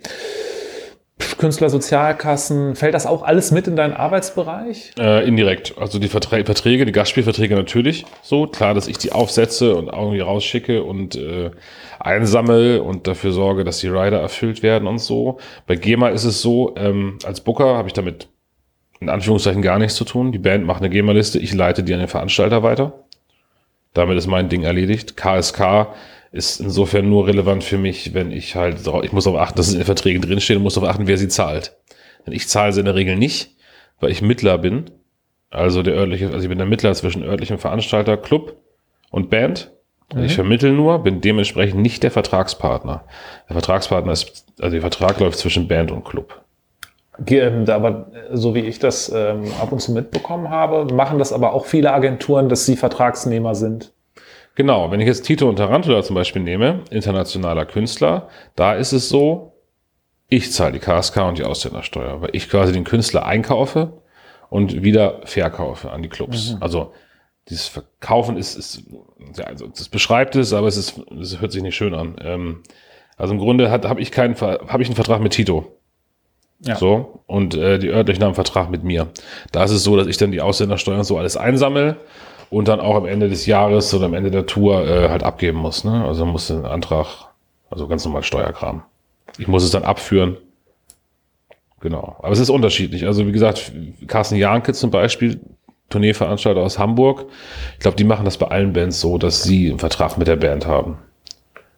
Künstlersozialkassen, fällt das auch alles mit in deinen Arbeitsbereich? Äh, indirekt. Also die Verträge, Verträge, die Gastspielverträge natürlich so. Klar, dass ich die aufsetze und irgendwie rausschicke und äh, einsammle und dafür sorge, dass die Rider erfüllt werden und so. Bei GEMA ist es so, ähm, als Booker habe ich damit in Anführungszeichen gar nichts zu tun. Die Band macht eine GEMA-Liste, ich leite die an den Veranstalter weiter. Damit ist mein Ding erledigt. KSK ist insofern nur relevant für mich, wenn ich halt, ich muss darauf achten, dass es in den Verträgen drinsteht und muss darauf achten, wer sie zahlt. Denn ich zahle sie in der Regel nicht, weil ich Mittler bin. Also der örtliche, also ich bin der Mittler zwischen örtlichem Veranstalter, Club und Band. Also Ich vermittel nur, bin dementsprechend nicht der Vertragspartner. Der Vertragspartner ist, also der Vertrag läuft zwischen Band und Club. Ähm, Aber äh, so wie ich das ähm, ab und zu mitbekommen habe, machen das aber auch viele Agenturen, dass sie Vertragsnehmer sind. Genau, wenn ich jetzt Tito und Tarantula zum Beispiel nehme, internationaler Künstler, da ist es so, ich zahle die KSK und die Ausländersteuer, weil ich quasi den Künstler einkaufe und wieder verkaufe an die Clubs. Also dieses Verkaufen ist, ist ja, also das beschreibt es, aber es ist, es hört sich nicht schön an. Ähm, also im Grunde habe ich keinen habe ich einen Vertrag mit Tito. Ja. So, und äh, die örtlichen haben einen Vertrag mit mir. Da ist es so, dass ich dann die Ausländersteuern und so alles einsammel und dann auch am Ende des Jahres oder am Ende der Tour äh, halt abgeben muss. Ne? Also muss ein Antrag, also ganz normal Steuerkram. Ich muss es dann abführen. Genau. Aber es ist unterschiedlich. Also wie gesagt, Carsten Janke zum Beispiel, Tourneeveranstalter aus Hamburg, ich glaube, die machen das bei allen Bands so, dass sie einen Vertrag mit der Band haben.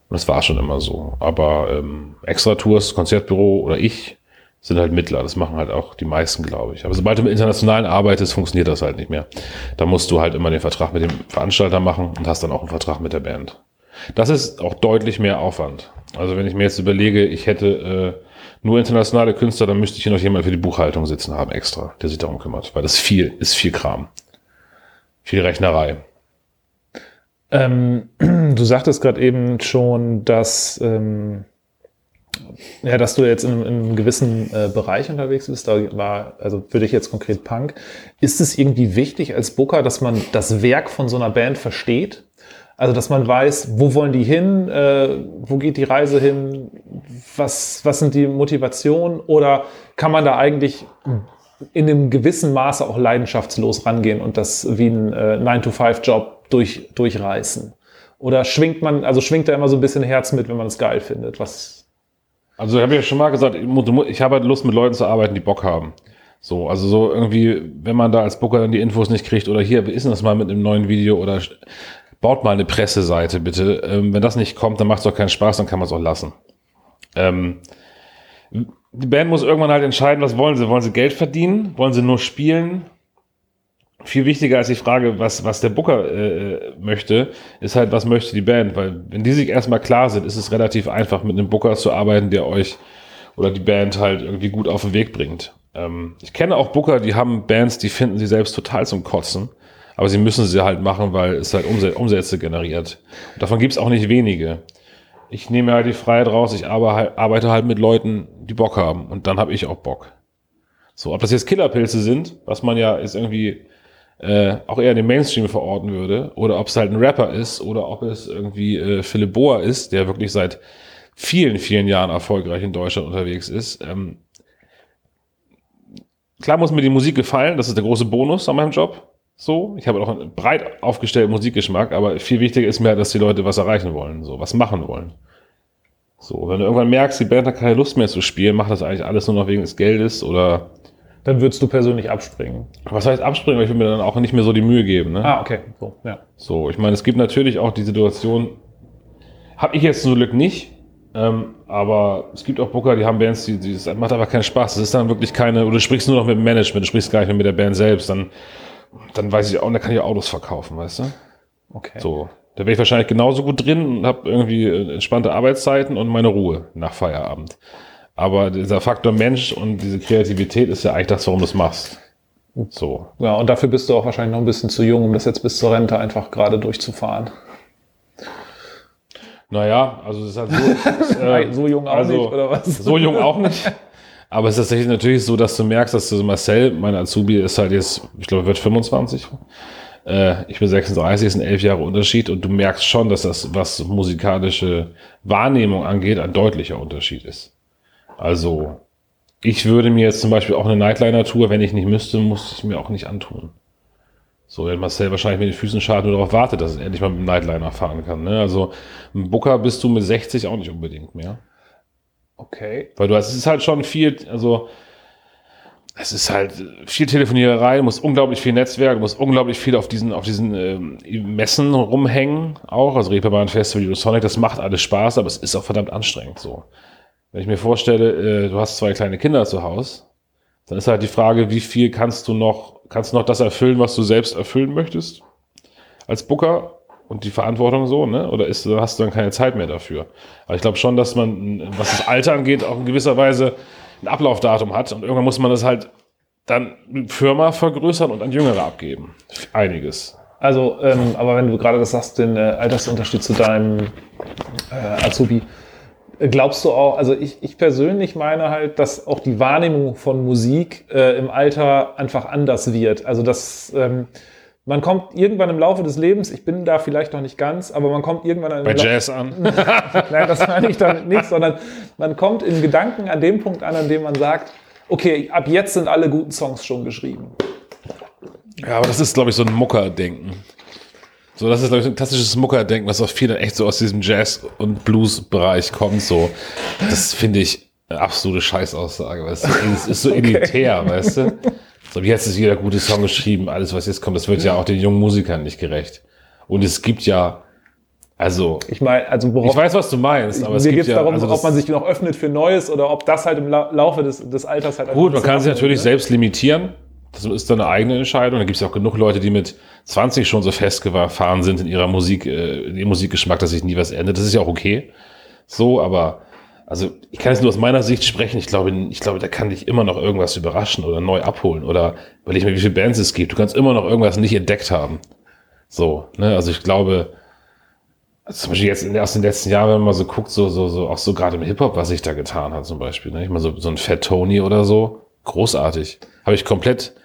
Und das war schon immer so. Aber ähm, Extra-Tours, Konzertbüro oder ich sind halt Mittler. Das machen halt auch die meisten, glaube ich. Aber sobald du mit Internationalen arbeitest, funktioniert das halt nicht mehr. Da musst du halt immer den Vertrag mit dem Veranstalter machen und hast dann auch einen Vertrag mit der Band. Das ist auch deutlich mehr Aufwand. Also wenn ich mir jetzt überlege, ich hätte äh, nur internationale Künstler, dann müsste ich hier noch jemand für die Buchhaltung sitzen haben, extra, der sich darum kümmert. Weil das viel, ist viel Kram. Viel Rechnerei. Ähm, du sagtest gerade eben schon, dass, ähm, ja, dass du jetzt in, in einem gewissen äh, Bereich unterwegs bist. Da war, also für dich jetzt konkret Punk. Ist es irgendwie wichtig als Booker, dass man das Werk von so einer Band versteht? Also, dass man weiß, wo wollen die hin, äh, wo geht die Reise hin, was, was sind die Motivationen? Oder kann man da eigentlich in einem gewissen Maße auch leidenschaftslos rangehen und das wie ein äh, 9-to-5-Job durch, durchreißen? Oder schwingt man, also schwingt da immer so ein bisschen Herz mit, wenn man es geil findet? Was, Also ich habe ja schon mal gesagt, ich habe halt Lust mit Leuten zu arbeiten, die Bock haben. So, also so irgendwie, wenn man da als Booker dann die Infos nicht kriegt oder hier, wie ist denn das mal mit einem neuen Video oder baut mal eine Presseseite bitte. Ähm, wenn das nicht kommt, dann macht es doch keinen Spaß, dann kann man es auch lassen. Ähm, die Band muss irgendwann halt entscheiden, was wollen sie? Wollen sie Geld verdienen? Wollen sie nur spielen? Viel wichtiger als die Frage, was, was der Booker äh, möchte, ist halt, was möchte die Band? Weil wenn die sich erstmal klar sind, ist es relativ einfach, mit einem Booker zu arbeiten, der euch oder die Band halt irgendwie gut auf den Weg bringt. Ähm, ich kenne auch Booker, die haben Bands, die finden sie selbst total zum Kotzen, aber sie müssen sie halt machen, weil es halt Umsä- Umsätze generiert. Und davon gibt es auch nicht wenige. Ich nehme halt die Freiheit raus, ich arbe- arbeite halt mit Leuten, die Bock haben und dann habe ich auch Bock. So, ob das jetzt Killerpilze sind, was man ja ist irgendwie äh, auch eher in den Mainstream verorten würde, oder ob es halt ein Rapper ist, oder ob es irgendwie äh, Philipp Bohr ist, der wirklich seit vielen, vielen Jahren erfolgreich in Deutschland unterwegs ist. Ähm, klar muss mir die Musik gefallen, das ist der große Bonus an meinem Job. So, ich habe auch einen breit aufgestellten Musikgeschmack, aber viel wichtiger ist mir, halt, dass die Leute was erreichen wollen, so was machen wollen. So, wenn du irgendwann merkst, die Band hat keine Lust mehr zu spielen, macht das eigentlich alles nur noch wegen des Geldes oder dann würdest du persönlich abspringen. was heißt abspringen, weil ich will mir dann auch nicht mehr so die Mühe geben. Ne? Ah, okay. So, ja. So, ich meine, es gibt natürlich auch die Situation, habe ich jetzt zum Glück nicht, ähm, aber es gibt auch Booker, die haben Bands, die, die das macht einfach keinen Spaß. Das ist dann wirklich keine, oder du sprichst nur noch mit dem Management, du sprichst gar nicht mehr mit der Band selbst, dann, dann weiß ich auch, da kann ich Autos verkaufen, weißt du? Okay. So, da wäre ich wahrscheinlich genauso gut drin und habe irgendwie äh, entspannte Arbeitszeiten und meine Ruhe nach Feierabend. Aber dieser Faktor Mensch und diese Kreativität ist ja eigentlich das, warum du es machst. So. Ja, und dafür bist du auch wahrscheinlich noch ein bisschen zu jung, um das jetzt bis zur Rente einfach gerade durchzufahren. Naja, also es ist halt so. äh, so jung auch also, nicht, oder was? So jung auch nicht. Aber es ist tatsächlich natürlich so, dass du merkst, dass du so Marcel, mein Azubi, ist halt jetzt, ich glaube, wird 25. Äh, ich bin 36, ist ein elf Jahre Unterschied und du merkst schon, dass das, was musikalische Wahrnehmung angeht, ein deutlicher Unterschied ist. Also, ich würde mir jetzt zum Beispiel auch eine Nightliner-Tour, wenn ich nicht müsste, muss ich mir auch nicht antun. So, wenn Marcel wahrscheinlich mit den Füßen schart nur darauf wartet, dass er endlich mal mit dem Nightliner fahren kann. Ne? Also, ein Booker bist du mit 60 auch nicht unbedingt mehr. Okay. Weil du hast, es ist halt schon viel, also es ist halt viel Telefoniererei, du musst unglaublich viel Netzwerk, du musst unglaublich viel auf diesen, auf diesen ähm, Messen rumhängen, auch, also Reeperbahn Festival, Sonic, das macht alles Spaß, aber es ist auch verdammt anstrengend so. Wenn ich mir vorstelle, äh, du hast zwei kleine Kinder zu Hause Dann ist halt die Frage, wie viel kannst du noch, kannst du noch das erfüllen, was du selbst erfüllen möchtest? Als Booker und die Verantwortung so, ne? Oder ist, hast du dann keine Zeit mehr dafür? Aber ich glaube schon, dass man, was das Alter angeht, auch in gewisser Weise ein Ablaufdatum hat. Und irgendwann muss man das halt dann Firma vergrößern und an Jüngere abgeben. Einiges. Also, ähm, aber wenn du gerade das sagst, den äh, Altersunterschied zu deinem äh, Azubi, glaubst du auch, also ich, ich persönlich meine halt, dass auch die Wahrnehmung von Musik äh, im Alter einfach anders wird. Also dass ähm, man kommt irgendwann im Laufe des Lebens, ich bin da vielleicht noch nicht ganz, aber man kommt irgendwann bei Jazz an. Nein, das meine ich damit nicht, sondern man kommt in Gedanken an dem Punkt an, an dem man sagt, okay, ab jetzt sind alle guten Songs schon geschrieben. Ja, aber das ist, glaube ich, so ein Mucker-Denken. So, das ist, glaube ich, ein klassisches Mucker-Denken, was auch viele echt so aus diesem Jazz- und Blues-Bereich kommt. So, das finde ich eine absolute Scheißaussage. Weißt du? Es ist so okay. elitär, weißt du? So, jetzt ist jeder gute Song geschrieben, alles, was jetzt kommt, das wird ja auch den jungen Musikern nicht gerecht. Und es gibt ja, also, ich meine, also worauf, ich weiß, was du meinst, aber es geht ja, darum, also ob man sich noch öffnet für Neues oder ob das halt im Laufe des, des Alters halt. Gut, man kann sich natürlich ne? selbst limitieren. Das ist dann eine eigene Entscheidung. Da gibt es ja auch genug Leute, die mit 20 schon so festgefahren sind in ihrer Musik, äh, in ihrem Musikgeschmack, dass sich nie was ändert. Das ist ja auch okay. So, aber also ich kann jetzt nur aus meiner Sicht sprechen. Ich glaube, ich glaube, da kann dich immer noch irgendwas überraschen oder neu abholen oder weil ich mir, wie viele Bands es gibt. Du kannst immer noch irgendwas nicht entdeckt haben. So, ne? Also ich glaube, also zum Beispiel jetzt in, aus den letzten Jahren, wenn man mal so guckt, so, so, so, auch so gerade im Hip-Hop, was sich da getan hat, zum Beispiel. Ne? Ich meine, so, so ein Fat Tony oder so, großartig. Habe ich komplett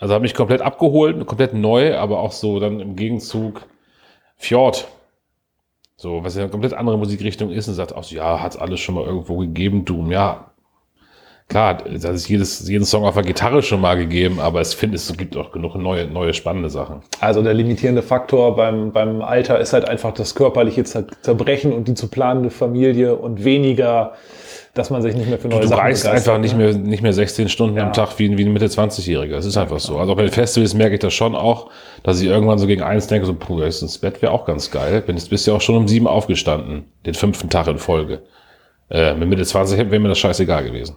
also habe mich komplett abgeholt, komplett neu, aber auch so dann im Gegenzug Fjord. So, was ja eine komplett andere Musikrichtung ist und sagt auch so, ja, hat alles schon mal irgendwo gegeben, Doom, ja. Klar, das ist jedes, jeden Song auf der Gitarre schon mal gegeben, aber es finde, es gibt auch genug neue, neue spannende Sachen. Also der limitierende Faktor beim, beim Alter ist halt einfach das körperliche Zerbrechen und die zu planende Familie und weniger dass man sich nicht mehr für neue du Sachen Du reist einfach nicht mehr, nicht mehr 16 Stunden ja. am Tag wie, wie ein Mitte-20-Jähriger. Das ist einfach so. Also bei den Festivals merke ich das schon auch, dass ich irgendwann so gegen eins denke, so, puh, jetzt ins Bett wäre auch ganz geil. Bin jetzt bist ja auch schon um sieben aufgestanden, den fünften Tag in Folge. Äh, mit Mitte 20 wäre mir das scheißegal gewesen.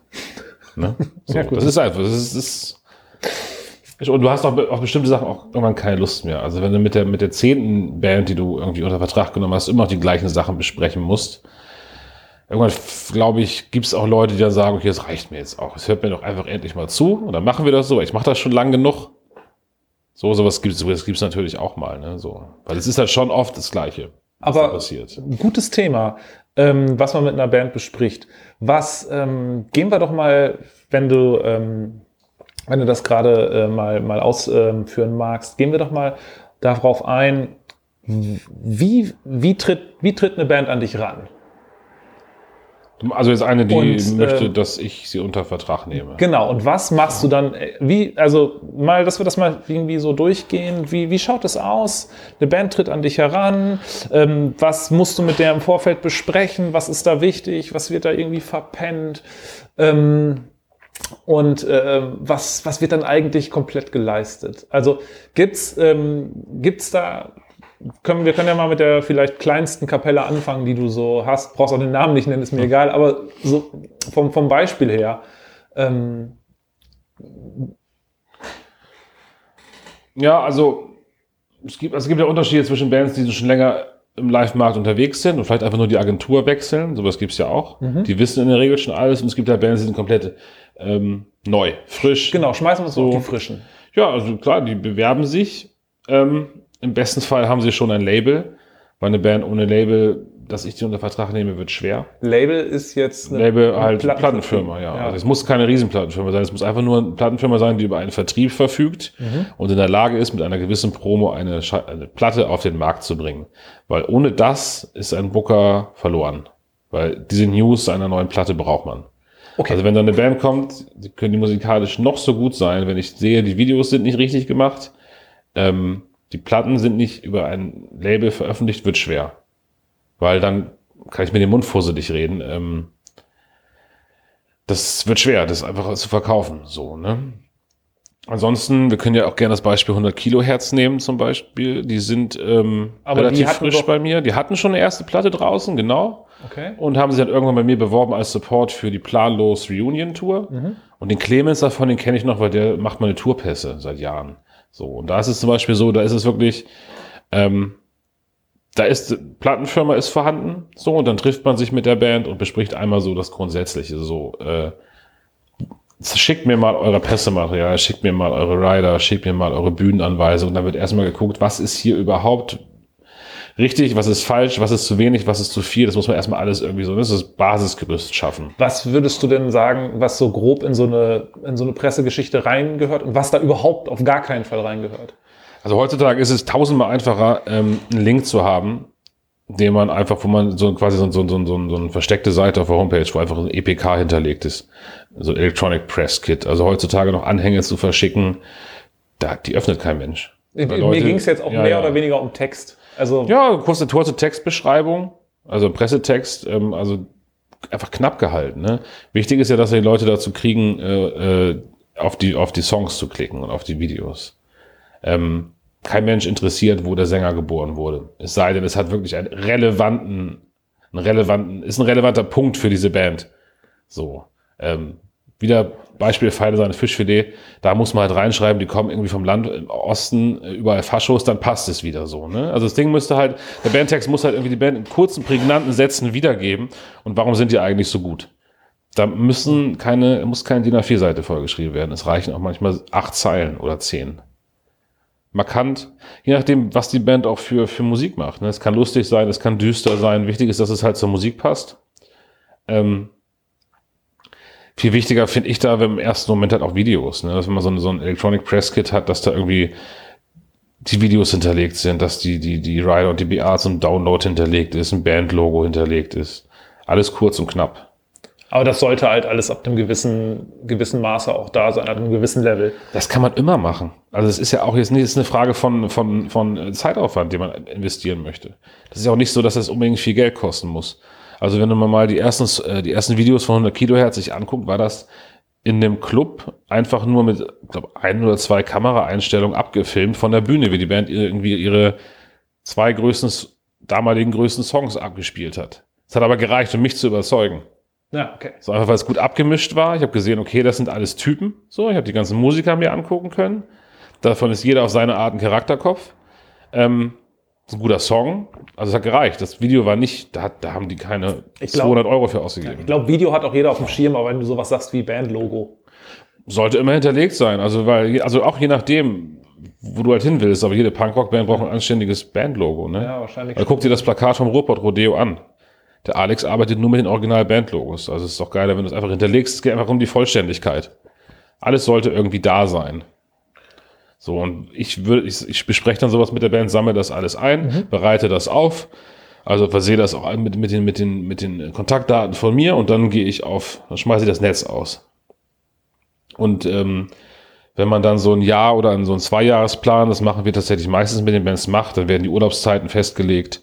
Ne? So, ja, das ist einfach, das ist, das ist und du hast auch auf bestimmte Sachen auch irgendwann keine Lust mehr. Also wenn du mit der, mit der zehnten Band, die du irgendwie unter Vertrag genommen hast, immer noch die gleichen Sachen besprechen musst, irgendwann, glaube ich, gibt es auch Leute, die dann sagen, okay, das reicht mir jetzt auch. Es hört mir doch einfach endlich mal zu und dann machen wir das so. Ich mache das schon lang genug. So, sowas gibt es natürlich auch mal. Ne? So. Weil es ist halt schon oft das Gleiche. Aber passiert. gutes Thema, ähm, was man mit einer Band bespricht. Was, ähm, gehen wir doch mal, wenn du, ähm, wenn du das gerade äh, mal, mal ausführen magst, gehen wir doch mal darauf ein, wie, wie, tritt, wie tritt eine Band an dich ran? Also jetzt eine, die und, möchte, äh, dass ich sie unter Vertrag nehme. Genau. Und was machst du dann? Äh, wie, also mal, dass wir das mal irgendwie so durchgehen. Wie, wie schaut es aus? Eine Band tritt an dich heran. Ähm, was musst du mit der im Vorfeld besprechen? Was ist da wichtig? Was wird da irgendwie verpennt? Ähm, und äh, was, was wird dann eigentlich komplett geleistet? Also gibt's ähm, gibt's da können, wir können ja mal mit der vielleicht kleinsten Kapelle anfangen, die du so hast. Brauchst auch den Namen nicht nennen, ist mir egal, aber so vom, vom Beispiel her. Ähm ja, also es gibt, also es gibt ja Unterschiede zwischen Bands, die schon länger im Live-Markt unterwegs sind und vielleicht einfach nur die Agentur wechseln. Sowas gibt's ja auch. Mhm. Die wissen in der Regel schon alles und es gibt ja Bands, die sind komplett ähm, neu, frisch. Genau, schmeißen wir uns so die frischen. Ja, also klar, die bewerben sich. Ähm, im besten Fall haben sie schon ein Label, weil eine Band ohne Label, dass ich die unter Vertrag nehme, wird schwer. Label ist jetzt eine Label halt Plattenfirma, Plattenfirma ja. ja. Also es muss keine Riesenplattenfirma sein, es muss einfach nur eine Plattenfirma sein, die über einen Vertrieb verfügt mhm. und in der Lage ist, mit einer gewissen Promo eine, eine Platte auf den Markt zu bringen. Weil ohne das ist ein Booker verloren. Weil diese News einer neuen Platte braucht man. Okay. Also wenn da eine Band kommt, die können die musikalisch noch so gut sein, wenn ich sehe, die Videos sind nicht richtig gemacht, ähm, die Platten sind nicht über ein Label veröffentlicht, wird schwer. Weil dann kann ich mir den Mund fusselig reden. Ähm, das wird schwer, das einfach zu verkaufen, so, ne? Ansonsten, wir können ja auch gerne das Beispiel 100 Kilohertz nehmen zum Beispiel. Die sind ähm, relativ frisch bei mir. Die hatten schon eine erste Platte draußen, genau. Okay. und haben sich dann irgendwann bei mir beworben als Support für die Planlos Reunion Tour. Und den Clemens davon, den kenne ich noch, weil der macht meine Tourpässe seit Jahren. So, und da ist es zum Beispiel so, da ist es wirklich, ähm, da ist, Plattenfirma ist vorhanden, so, und dann trifft man sich mit der Band und bespricht einmal so das Grundsätzliche, so, äh, schickt mir mal eure Pässematerial, schickt mir mal eure Rider, schickt mir mal eure Bühnenanweisung, dann wird erstmal geguckt, was ist hier überhaupt richtig, was ist falsch, was ist zu wenig, was ist zu viel, das muss man erstmal alles irgendwie so, das ist das Basisgerüst schaffen. Was würdest du denn sagen, was so grob in so eine, in so eine Pressegeschichte reingehört und was da überhaupt auf gar keinen Fall reingehört? Also heutzutage ist es tausendmal einfacher, ähm, einen Link zu haben, den man einfach, wo man so quasi so, so, so, so, so eine versteckte Seite auf der Homepage, wo einfach ein EPK hinterlegt ist, so ein Electronic Press Kit. Also heutzutage noch Anhänge zu verschicken, da, die öffnet kein Mensch. Mir ging es jetzt auch ja, mehr ja. oder weniger um Text. Also Ja, kurze, kurze Textbeschreibung, also Pressetext, ähm, also einfach knapp gehalten. Ne? Wichtig ist ja, dass wir die Leute dazu kriegen, äh, äh, auf, die, auf die Songs zu klicken und auf die Videos. Ähm, kein Mensch interessiert, wo der Sänger geboren wurde. Es sei denn, es hat wirklich einen relevanten, einen relevanten, ist ein relevanter Punkt für diese Band. So. Ähm, wieder Beispiel Feine seine Fischfilet, da muss man halt reinschreiben, die kommen irgendwie vom Land im Osten, überall Faschos, dann passt es wieder so. Ne? Also das Ding müsste halt, der Bandtext muss halt irgendwie die Band in kurzen, prägnanten Sätzen wiedergeben. Und warum sind die eigentlich so gut? Da müssen keine, muss keine DIN A4-Seite vollgeschrieben werden. Es reichen auch manchmal acht Zeilen oder zehn. Markant, je nachdem, was die Band auch für, für Musik macht. Ne? Es kann lustig sein, es kann düster sein. Wichtig ist, dass es halt zur Musik passt. Ähm, viel wichtiger finde ich da im ersten Moment halt auch Videos. Ne? Dass wenn man so, ein- so ein Electronic Press Kit hat, dass da irgendwie die Videos hinterlegt sind, dass die, die, die Rider und die BA zum Download hinterlegt ist, ein Bandlogo hinterlegt ist. Alles kurz und knapp. Aber das sollte halt alles ab einem gewissen, gewissen Maße auch da sein, ab einem gewissen Level. Das kann man immer machen. Also es ist ja auch jetzt nicht, ist eine Frage von, von, von Zeitaufwand, den man investieren möchte. Das ist ja auch nicht so, dass das unbedingt viel Geld kosten muss. Also wenn man mal die ersten, äh, die ersten Videos von 100 Kilohertz sich anguckt, war das in dem Club einfach nur mit, ich glaube, ein oder zwei Kameraeinstellungen abgefilmt von der Bühne, wie die Band irgendwie ihre zwei größten, damaligen größten Songs abgespielt hat. Es hat aber gereicht, um mich zu überzeugen. Ja, okay. So einfach, weil es gut abgemischt war. Ich habe gesehen, okay, das sind alles Typen. So, ich habe die ganzen Musiker mir angucken können. Davon ist jeder auf seine Art ein Charakterkopf. Ähm, ist ein guter Song. Also es hat gereicht. Das Video war nicht, da, da haben die keine Ich glaub- 200 Euro für ausgegeben. Ich glaube, Video hat auch jeder auf dem Schirm, aber wenn du sowas sagst wie Bandlogo. Sollte immer hinterlegt sein. Also weil, also auch je nachdem, wo du halt hin willst. Aber jede Punkrock-Band braucht ein anständiges Bandlogo. Ne? Ja, wahrscheinlich. Weil guck dir das Plakat vom Ruhrpott Rodeo an. Der Alex arbeitet nur mit den Original-Bandlogos. Also es ist doch geiler, wenn du es einfach hinterlegst. Es geht einfach um die Vollständigkeit. Alles sollte irgendwie da sein. So, und ich würde, ich, ich bespreche dann sowas mit der Band, sammle das alles ein, bereite das auf, also versehe das auch mit, mit, den, mit, den, mit den Kontaktdaten von mir und dann gehe ich auf, dann schmeiße ich das Netz aus. Und ähm, wenn man dann so ein Jahr oder so einen Zweijahresplan, das machen wir tatsächlich meistens mit den Bands macht, dann werden die Urlaubszeiten festgelegt.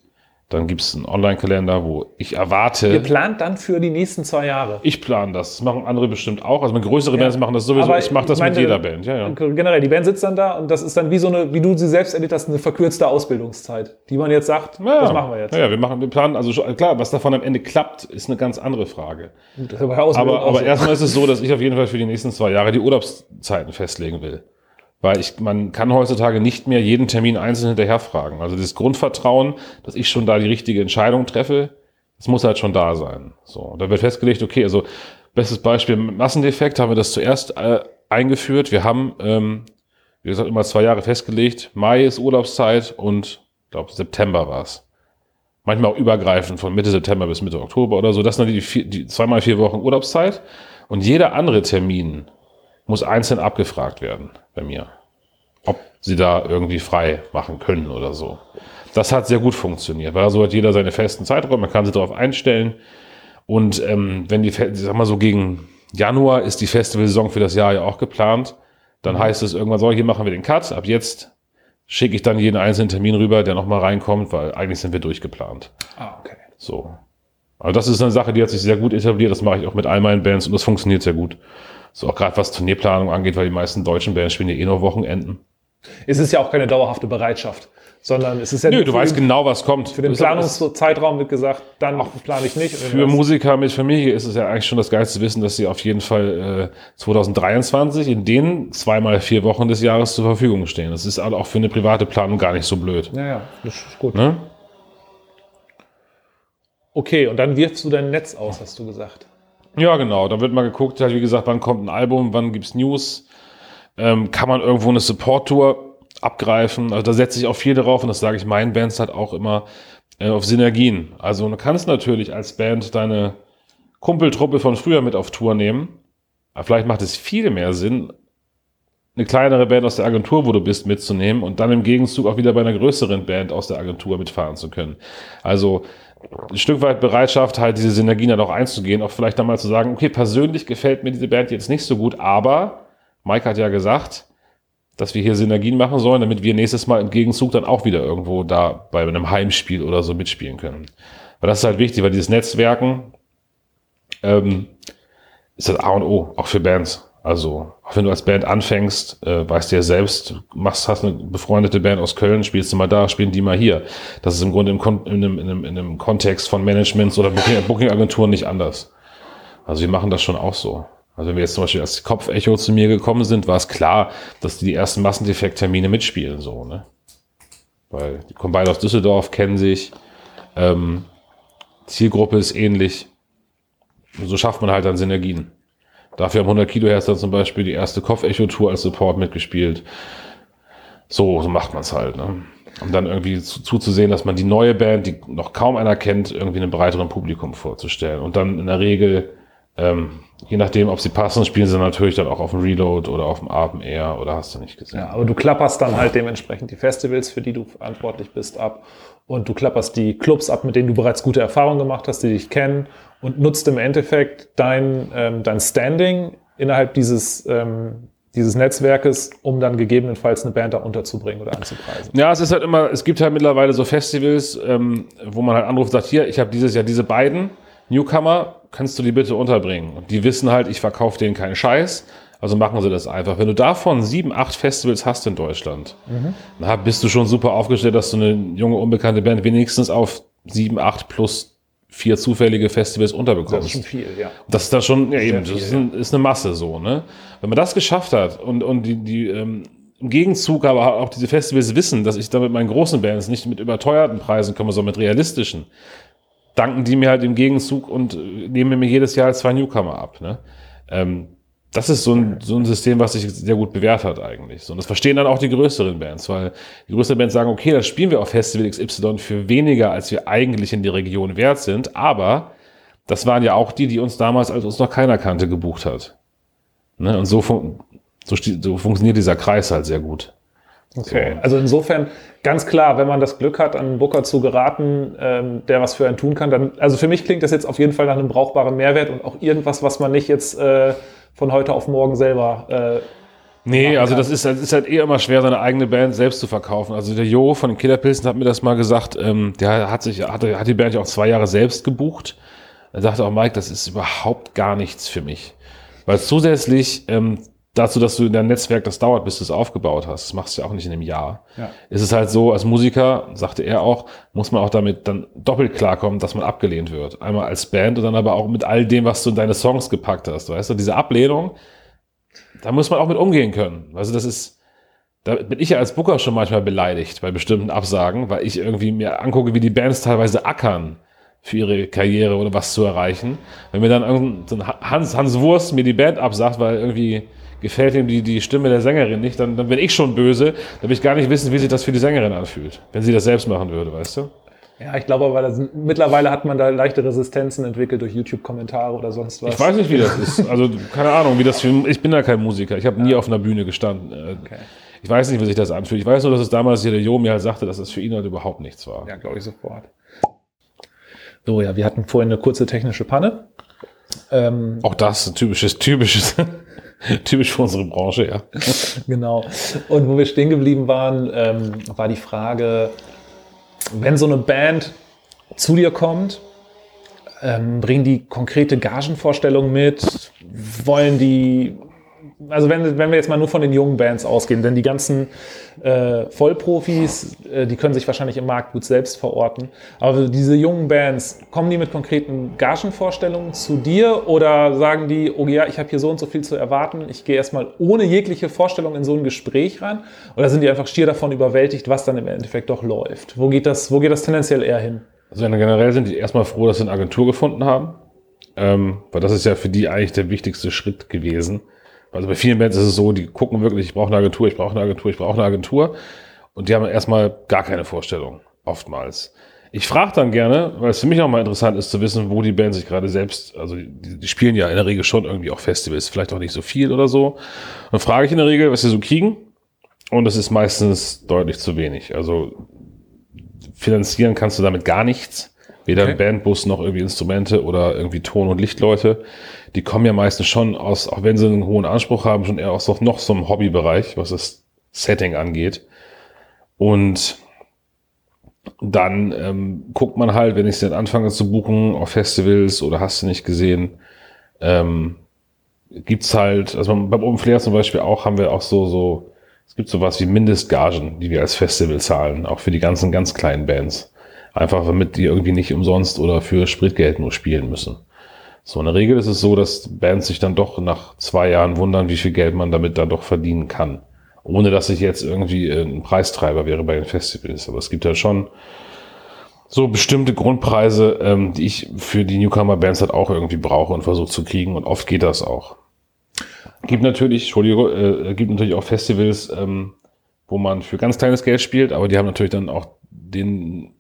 Dann gibt es einen Online-Kalender, wo ich erwarte. Ihr plant dann für die nächsten zwei Jahre. Ich plane das. Das machen andere bestimmt auch. Also größere Bands machen das sowieso. Aber ich mache das ich mit meine, jeder Band. Ja, ja. Generell, die Band sitzt dann da und das ist dann wie so eine, wie du sie selbst erlebt hast, eine verkürzte Ausbildungszeit, die man jetzt sagt, Ja, das machen wir jetzt. Ja, ja, wir machen, wir planen, also schon- klar, was davon am Ende klappt, ist eine ganz andere Frage. Ausbildung Aber, auch aber so. erstmal ist es so, dass ich auf jeden Fall für die nächsten zwei Jahre die Urlaubszeiten festlegen will. Weil ich, man kann heutzutage nicht mehr jeden Termin einzeln hinterherfragen. Also das Grundvertrauen, dass ich schon da die richtige Entscheidung treffe, das muss halt schon da sein. So, und da wird festgelegt, okay, also bestes Beispiel Massendefekt haben wir das zuerst äh, eingeführt. Wir haben, ähm, wie gesagt, immer zwei Jahre festgelegt. Mai ist Urlaubszeit und ich glaube September war es. Manchmal auch übergreifend von Mitte September bis Mitte Oktober oder so. Das sind dann die, vier, die zweimal vier Wochen Urlaubszeit. Und jeder andere Termin muss einzeln abgefragt werden bei mir, ob sie da irgendwie frei machen können oder so. Das hat sehr gut funktioniert, weil so hat jeder seine festen Zeiträume, man kann sich darauf einstellen. Und ähm, wenn die, sag mal so gegen Januar ist die Festivalsaison für das Jahr ja auch geplant, dann heißt es irgendwann so, hier machen wir den Cut, ab jetzt schicke ich dann jeden einzelnen Termin rüber, der nochmal reinkommt, weil eigentlich sind wir durchgeplant. Ah, okay. So. Also das ist eine Sache, die hat sich sehr gut etabliert. Das mache ich auch mit all meinen Bands und das funktioniert sehr gut. So auch gerade was Turnierplanung angeht, weil die meisten deutschen Bands spielen ja eh nur Wochenenden. Es ist ja auch keine dauerhafte Bereitschaft, sondern es ist ja Nö, du weißt den, genau, was kommt. für den Planungszeitraum wird gesagt, dann plane ich nicht. Für Musiker mit Familie ist es ja eigentlich schon das Geilste zu wissen, dass sie auf jeden Fall äh, 2023 in den zweimal vier Wochen des Jahres zur Verfügung stehen. Das ist auch für eine private Planung gar nicht so blöd. Ja, ja, das ist gut. Ne? Okay, und dann wirfst du dein Netz aus, hast du gesagt. Ja, genau. Da wird mal geguckt, halt, wie gesagt, wann kommt ein Album, wann gibt's News, ähm, kann man irgendwo eine Support-Tour abgreifen. Also da setze ich auch viel darauf und das sage ich meinen Bands halt auch immer äh, auf Synergien. Also du kannst natürlich als Band deine Kumpeltruppe von früher mit auf Tour nehmen. Aber vielleicht macht es viel mehr Sinn, eine kleinere Band aus der Agentur, wo du bist, mitzunehmen und dann im Gegenzug auch wieder bei einer größeren Band aus der Agentur mitfahren zu können. Also ein Stück weit Bereitschaft, halt diese Synergien dann auch einzugehen, auch vielleicht dann mal zu sagen, okay, persönlich gefällt mir diese Band jetzt nicht so gut, aber Mike hat ja gesagt, dass wir hier Synergien machen sollen, damit wir nächstes Mal im Gegenzug dann auch wieder irgendwo da bei einem Heimspiel oder so mitspielen können. Weil das ist halt wichtig, weil dieses Netzwerken ähm, ist das A und O, auch für Bands. Also, auch wenn du als Band anfängst, äh, weißt du ja selbst, machst, hast eine befreundete Band aus Köln, spielst du mal da, spielen die mal hier. Das ist im Grunde im Kon in, einem, in, einem, in einem Kontext von Managements oder Booking- Booking-Agenturen nicht anders. Also wir machen das schon auch so. Also wenn wir jetzt zum Beispiel als Kopfecho zu mir gekommen sind, war es klar, dass die die ersten Massendefekt-Termine mitspielen, so, ne? Weil die kommen beide aus Düsseldorf, kennen sich, ähm, Zielgruppe ist ähnlich. Und so schafft man halt dann Synergien. Dafür haben 100 Kilohertz zum Beispiel die erste Kopfecho-Tour als Support mitgespielt. So, so macht man es halt. Ne? Um dann irgendwie zu, zuzusehen, dass man die neue Band, die noch kaum einer kennt, irgendwie einem breiteren Publikum vorzustellen. Und dann in der Regel, ähm, je nachdem, ob sie passen, spielen sie natürlich dann auch auf dem Reload oder auf dem Abend Air oder hast du nicht gesehen. Ja, aber du klapperst dann halt dementsprechend die Festivals, für die du verantwortlich bist, ab. Und du klapperst die Clubs ab, mit denen du bereits gute Erfahrungen gemacht hast, die dich kennen und nutzt im Endeffekt dein, ähm, dein Standing innerhalb dieses, ähm, dieses Netzwerkes, um dann gegebenenfalls eine Band da unterzubringen oder anzupreisen. Ja, es ist halt immer, es gibt halt mittlerweile so Festivals, ähm, wo man halt anruft und sagt, hier, ich habe dieses Jahr diese beiden Newcomer, kannst du die bitte unterbringen? Und die wissen halt, ich verkaufe denen keinen Scheiß, also machen sie das einfach. Wenn du davon sieben, acht Festivals hast in Deutschland, dann bist du schon super aufgestellt, dass du eine junge, unbekannte Band wenigstens auf sieben, acht plus vier zufällige Festivals unterbekommst. Das ist schon viel, ja. Das ist dann schon, ja eben, viel, das ist, ein, ist eine Masse so, ne? Wenn man das geschafft hat und, und die, die ähm, im Gegenzug aber auch diese Festivals wissen, dass ich da mit meinen großen Bands nicht mit überteuerten Preisen komme, sondern mit realistischen, danken die mir halt im Gegenzug und äh, nehmen mir jedes Jahr zwei Newcomer ab, ne? Ähm, das ist so ein, so ein System, was sich sehr gut bewährt hat eigentlich. So, und das verstehen dann auch die größeren Bands, weil die größeren Bands sagen, okay, dann spielen wir auf Festival XY für weniger, als wir eigentlich in die Region wert sind, aber das waren ja auch die, die uns damals, als uns noch keiner kannte, gebucht hat. Ne? Und so, fun so, so funktioniert dieser Kreis halt sehr gut. Okay, also insofern ganz klar, wenn man das Glück hat, an einen Booker zu geraten, ähm, der was für einen tun kann, dann, also für mich klingt das jetzt auf jeden Fall nach einem brauchbaren Mehrwert und auch irgendwas, was man nicht jetzt äh, von heute auf morgen selber äh, Nee, also das ist, das ist halt eher immer schwer, seine eigene Band selbst zu verkaufen. Also der Jo von den Killerpilzen hat mir das mal gesagt, ähm, der hat sich, hat, hat die Band ja auch zwei Jahre selbst gebucht. Er sagte auch, Mike, das ist überhaupt gar nichts für mich. Weil zusätzlich ähm, dazu, dass du in deinem Netzwerk das dauert, bis du es aufgebaut hast, das machst du ja auch nicht in einem Jahr. Ja. Ist es halt so, als Musiker, sagte er auch, muss man auch damit dann doppelt klarkommen, dass man abgelehnt wird. Einmal als Band und dann aber auch mit all dem, was du in deine Songs gepackt hast. Weißt du, diese Ablehnung, da muss man auch mit umgehen können. Also das ist, da bin ich ja als Booker schon manchmal beleidigt bei bestimmten Absagen, weil ich irgendwie mir angucke, wie die Bands teilweise ackern für ihre Karriere oder was zu erreichen. Wenn mir dann irgendein so ein Hans, Hans Wurst mir die Band absagt, weil irgendwie gefällt ihm die, die Stimme der Sängerin nicht, dann, dann bin ich schon böse. Dann will ich gar nicht wissen, wie sich das für die Sängerin anfühlt, wenn sie das selbst machen würde, weißt du? Ja, ich glaube aber, mittlerweile hat man da leichte Resistenzen entwickelt durch YouTube-Kommentare oder sonst was. Ich weiß nicht, wie das ist. Also keine Ahnung, wie das für, ich bin ja kein Musiker. Ich habe nie auf einer Bühne gestanden. Äh, Okay. Ich weiß nicht, wie sich das anfühlt. Ich weiß nur, dass es damals hier der Jo mir halt sagte, dass das für ihn halt überhaupt nichts war. Ja, glaube ich sofort. So, ja, wir hatten vorhin eine kurze technische Panne. Ähm, Auch das ein typisches, typisches, typisch für unsere Branche, ja. Genau. Und wo wir stehen geblieben waren, ähm, war die Frage, wenn so eine Band zu dir kommt, ähm, bringen die konkrete Gagenvorstellungen mit? Wollen die also wenn, wenn wir jetzt mal nur von den jungen Bands ausgehen, denn die ganzen äh, Vollprofis, äh, die können sich wahrscheinlich im Markt gut selbst verorten. Aber diese jungen Bands, kommen die mit konkreten Gagenvorstellungen zu dir oder sagen die, oh ja, ich habe hier so und so viel zu erwarten, ich gehe erstmal ohne jegliche Vorstellung in so ein Gespräch rein? Oder sind die einfach schier davon überwältigt, was dann im Endeffekt doch läuft? Wo geht das, wo geht das tendenziell eher hin? Also generell sind die erstmal froh, dass sie eine Agentur gefunden haben. Ähm, weil das ist ja für die eigentlich der wichtigste Schritt gewesen also bei vielen Bands ist es so, die gucken wirklich, ich brauche eine Agentur, ich brauche eine Agentur, ich brauche eine Agentur. Und die haben erstmal gar keine Vorstellung, oftmals. Ich frage dann gerne, weil es für mich auch mal interessant ist zu wissen, wo die Band sich gerade selbst, also die, die, spielen ja in der Regel schon irgendwie auch Festivals, vielleicht auch nicht so viel oder so. Dann frage ich in der Regel, was sie so kriegen. Und das ist meistens deutlich zu wenig. Also finanzieren kannst du damit gar nichts. Weder okay. Bandbus noch irgendwie Instrumente oder irgendwie Ton- und Lichtleute die kommen ja meistens schon aus, auch wenn sie einen hohen Anspruch haben, schon eher aus noch so einem Hobbybereich, was das Setting angeht. Und dann ähm, guckt man halt, wenn ich es dann anfange zu buchen auf Festivals oder hast du nicht gesehen, ähm, gibt's halt, also beim Open Flair zum Beispiel auch, haben wir auch so, so, es gibt sowas wie Mindestgagen, die wir als Festival zahlen, auch für die ganzen ganz kleinen Bands. Einfach damit die irgendwie nicht umsonst oder für Spritgeld nur spielen müssen. So in der Regel ist es so, dass Bands sich dann doch nach zwei Jahren wundern, wie viel Geld man damit dann doch verdienen kann. Ohne dass ich jetzt irgendwie äh, ein Preistreiber wäre bei den Festivals. Aber es gibt ja schon so bestimmte Grundpreise, ähm, die ich für die Newcomer-Bands halt auch irgendwie brauche und versuche zu kriegen. Und oft geht das auch. Gibt natürlich, Entschuldigung, äh, gibt natürlich auch Festivals, ähm, wo man für ganz kleines Geld spielt, aber die haben natürlich dann auch den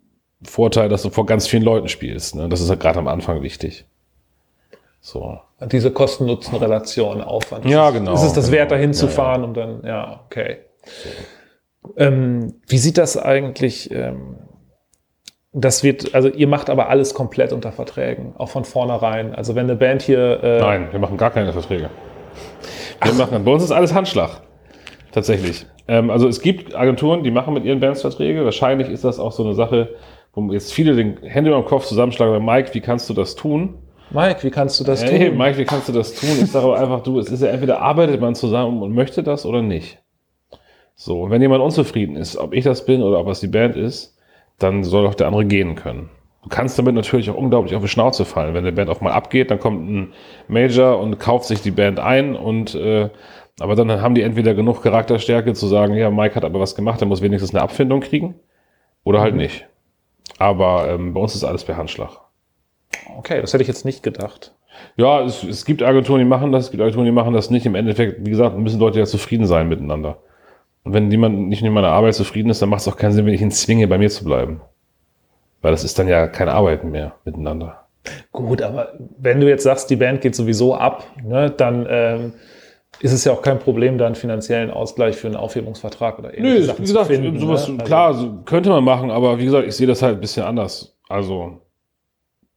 Vorteil, dass du vor ganz vielen Leuten spielst. Ne? Das ist halt gerade am Anfang wichtig. So. Diese Kosten-Nutzen-Relation, Aufwand. Ja, genau. Ist es das genau. wert, dahin zu fahren, ja. um dann, ja, okay. So. Ähm, wie sieht das eigentlich, ähm, das wird, also ihr macht aber alles komplett unter Verträgen, auch von vornherein. Also wenn eine Band hier. Äh Nein, wir machen gar keine Verträge. Wir machen, bei uns ist alles Handschlag. Tatsächlich. Ähm, also es gibt Agenturen, die machen mit ihren Bands Verträge. Wahrscheinlich ist das auch so eine Sache, wo jetzt viele den Hände im Kopf zusammenschlagen. Mike, wie kannst du das tun? Mike, wie kannst du das hey, tun? Mike, wie kannst du das tun? Ich sage aber einfach, du, es ist ja entweder arbeitet man zusammen und möchte das oder nicht. So, und wenn jemand unzufrieden ist, ob ich das bin oder ob es die Band ist, dann soll doch der andere gehen können. Du kannst damit natürlich auch unglaublich auf die Schnauze fallen. Wenn der Band auch mal abgeht, dann kommt ein Major und kauft sich die Band ein und äh, aber dann haben die entweder genug Charakterstärke zu sagen, ja, Mike hat aber was gemacht, er muss wenigstens eine Abfindung kriegen oder halt mhm. nicht. Aber ähm, bei uns ist alles per Handschlag. Okay, das hätte ich jetzt nicht gedacht. Ja, es, es gibt Agenturen, die machen das, es gibt Agenturen, die machen das nicht. Im Endeffekt, wie gesagt, müssen Leute ja zufrieden sein miteinander. Und wenn jemand nicht mit meiner Arbeit zufrieden ist, dann macht es auch keinen Sinn, wenn ich ihn zwinge, bei mir zu bleiben. Weil das ist dann ja kein Arbeiten mehr miteinander. Gut, aber wenn du jetzt sagst, die Band geht sowieso ab, ne, dann ähm, ist es ja auch kein Problem, da einen finanziellen Ausgleich für einen Aufhebungsvertrag oder ähnliches Nö, wie gesagt, finden, sowas, ne? also, klar, so könnte man machen, aber wie gesagt, ich sehe das halt ein bisschen anders. Also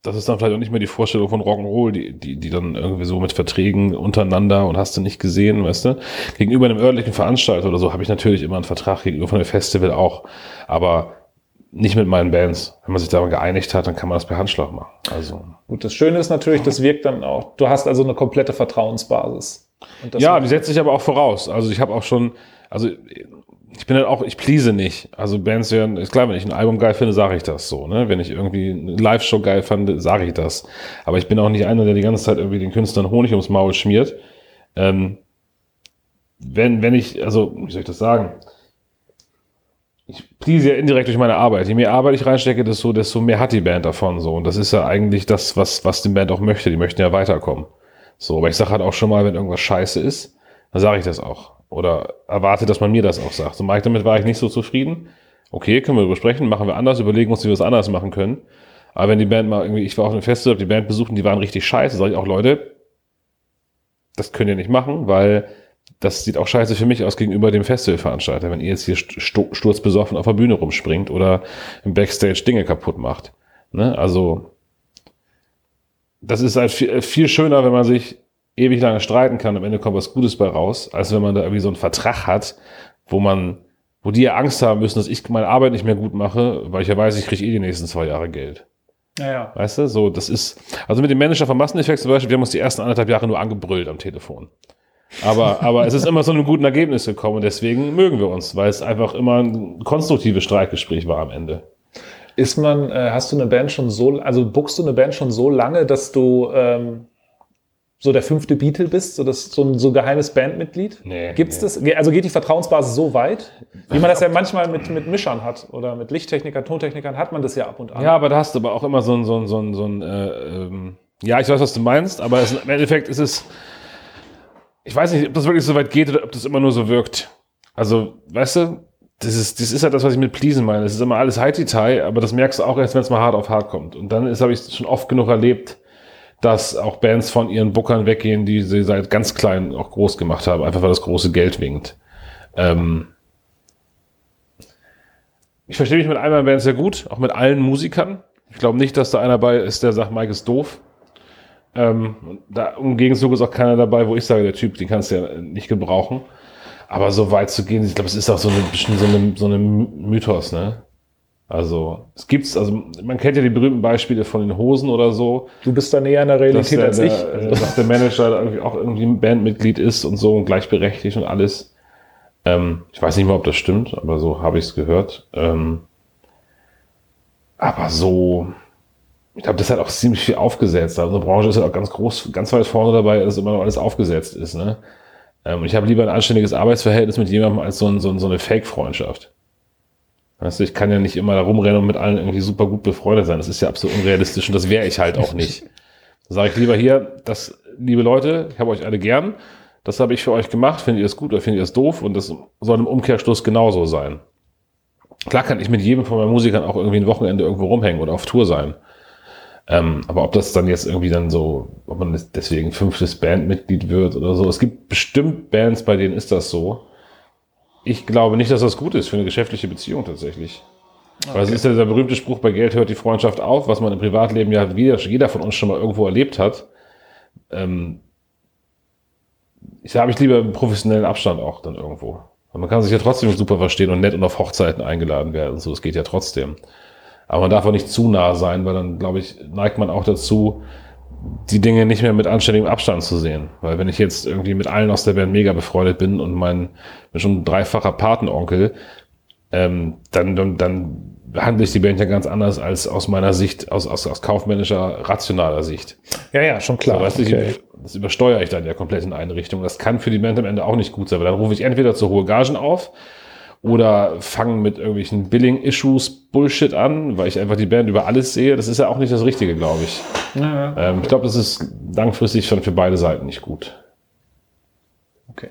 das ist dann vielleicht auch nicht mehr die Vorstellung von Rock'n'Roll, die, die, die dann irgendwie so mit Verträgen untereinander und hast du nicht gesehen, weißt du? Gegenüber einem örtlichen Veranstalter oder so habe ich natürlich immer einen Vertrag gegenüber von dem Festival auch, aber nicht mit meinen Bands. Wenn man sich da geeinigt hat, dann kann man das per Handschlag machen. Also. Gut, das Schöne ist natürlich, das wirkt dann auch, du hast also eine komplette Vertrauensbasis. Ja, die setze ich aber auch voraus. Also ich habe auch schon, also ich bin halt auch, ich please nicht. Also Bands werden, ist klar, wenn ich ein Album geil finde, sage ich das so. Ne? Wenn ich irgendwie eine Live-Show geil fand, sage ich das. Aber ich bin auch nicht einer, der die ganze Zeit irgendwie den Künstlern Honig ums Maul schmiert. Ähm, wenn, wenn ich, also, wie soll ich das sagen? Ich please ja indirekt durch meine Arbeit. Je mehr Arbeit ich reinstecke, desto, desto mehr hat die Band davon. So. Und das ist ja eigentlich das, was, was die Band auch möchte. Die möchten ja weiterkommen. So, aber ich sage halt auch schon mal, wenn irgendwas scheiße ist, dann sage ich das auch. Oder erwarte, dass man mir das auch sagt. So, Mike, damit war ich nicht so zufrieden. Okay, können wir darüber sprechen, machen wir anders, überlegen uns, wie wir es anders machen können. Aber wenn die Band mal irgendwie, ich war auf einem Festival, die Band besucht und die waren richtig scheiße, sage ich auch, Leute, das könnt ihr nicht machen, weil das sieht auch scheiße für mich aus gegenüber dem Festivalveranstalter, wenn ihr jetzt hier sturzbesoffen auf der Bühne rumspringt oder im Backstage Dinge kaputt macht. Ne? Also, das ist halt viel, viel schöner, wenn man sich ewig lange streiten kann, am Ende kommt was Gutes bei raus, als wenn man da irgendwie so einen Vertrag hat, wo man, wo die ja Angst haben müssen, dass ich meine Arbeit nicht mehr gut mache, weil ich ja weiß, ich kriege eh die nächsten zwei Jahre Geld. Ja, ja. Weißt du, so, das ist, also mit dem Manager von Masseneffekt zum Beispiel, wir haben uns die ersten anderthalb Jahre nur angebrüllt am Telefon. Aber, aber es ist immer zu einem guten Ergebnis gekommen und deswegen mögen wir uns, weil es einfach immer ein konstruktives Streitgespräch war am Ende. Ist man, äh, hast du eine Band schon so, also buchst du eine Band schon so lange, dass du ähm, so der fünfte Beatle bist, so, das, so ein so geheimes Bandmitglied? Nee, Gibt's nee. das? Also geht die Vertrauensbasis so weit? Wie man das ja manchmal mit, mit Mischern hat oder mit Lichttechnikern, Tontechnikern hat man das ja ab und an. Ja, aber da hast du aber auch immer so ein, so ein, so ein, so ein äh, ähm, ja, ich weiß, was du meinst, aber es, im Endeffekt ist es, ich weiß nicht, ob das wirklich so weit geht oder ob das immer nur so wirkt. Also, weißt du, das ist, das ist halt das, was ich mit Pleasen meine. Das ist immer alles High Detail, aber das merkst du auch erst, wenn es mal hart auf hart kommt. Und dann habe ich schon oft genug erlebt, dass auch Bands von ihren Bookern weggehen, die sie seit ganz klein auch groß gemacht haben, einfach weil das große Geld winkt. Ähm ich verstehe mich mit meinen Bands sehr gut, auch mit allen Musikern. Ich glaube nicht, dass da einer dabei ist, der sagt, Mike ist doof. Ähm, da im Gegenzug ist auch keiner dabei, wo ich sage, der Typ, den kannst du ja nicht gebrauchen. Aber so weit zu gehen, ich glaube, es ist auch so ein bisschen so eine, so eine Mythos, ne? Also, es gibt's, also man kennt ja die berühmten Beispiele von den Hosen oder so, Du bist da näher in der Realität der, als ich. der, äh, dass der Manager da irgendwie auch irgendwie ein Bandmitglied ist und so und gleichberechtigt und alles. Ähm, ich weiß nicht mal, ob das stimmt, aber so habe ich es gehört. Ähm, aber so, ich glaube, das hat auch ziemlich viel aufgesetzt. Also unsere Branche ist halt auch ganz groß, ganz weit vorne dabei, dass immer noch alles aufgesetzt ist. Ne? Ähm, ich habe lieber ein anständiges Arbeitsverhältnis mit jemandem als so, ein, so, so eine Fake-Freundschaft. Weißt du, ich kann ja nicht immer da rumrennen und mit allen irgendwie super gut befreundet sein. Das ist ja absolut unrealistisch und das wäre ich halt auch nicht. Da sage ich lieber hier, das, liebe Leute, ich habe euch alle gern. Das habe ich für euch gemacht. Findet ihr es gut oder findet ihr es doof? Und das soll im Umkehrschluss genauso sein. Klar kann ich mit jedem von meinen Musikern auch irgendwie ein Wochenende irgendwo rumhängen oder auf Tour sein. Ähm, aber ob das dann jetzt irgendwie dann so, ob man deswegen fünftes Bandmitglied wird oder so. Es gibt bestimmt Bands, bei denen ist das so. Ich glaube nicht, dass das gut ist für eine geschäftliche Beziehung tatsächlich. Weil es ist ja dieser berühmte Spruch, bei Geld hört die Freundschaft auf, was man im Privatleben ja jeder, jeder von uns schon mal irgendwo erlebt hat. Ähm, ich habe ich lieber einen professionellen Abstand auch dann irgendwo. Und man kann sich ja trotzdem super verstehen und nett und auf Hochzeiten eingeladen werden. So, es geht ja trotzdem. Aber man darf auch nicht zu nah sein, weil dann, glaube ich, neigt man auch dazu, die Dinge nicht mehr mit anständigem Abstand zu sehen. Weil wenn ich jetzt irgendwie mit allen aus der Band mega befreundet bin und mein bin schon ein dreifacher Patenonkel, ähm, dann, dann, dann behandle ich die Band ja ganz anders als aus meiner Sicht, aus, aus, aus kaufmännischer, rationaler Sicht. ja, ja, schon klar. So, weißt du, okay. ich, das übersteuere ich dann ja komplett in eine Richtung. Das kann für die Band am Ende auch nicht gut sein, weil dann rufe ich entweder zu hohe Gagen auf oder fange mit irgendwelchen Billing-Issues Bullshit an, weil ich einfach die Band über alles sehe. Das ist ja auch nicht das Richtige, glaube ich. Ja. Ähm, ich glaube, das ist langfristig schon für beide Seiten nicht gut. Okay.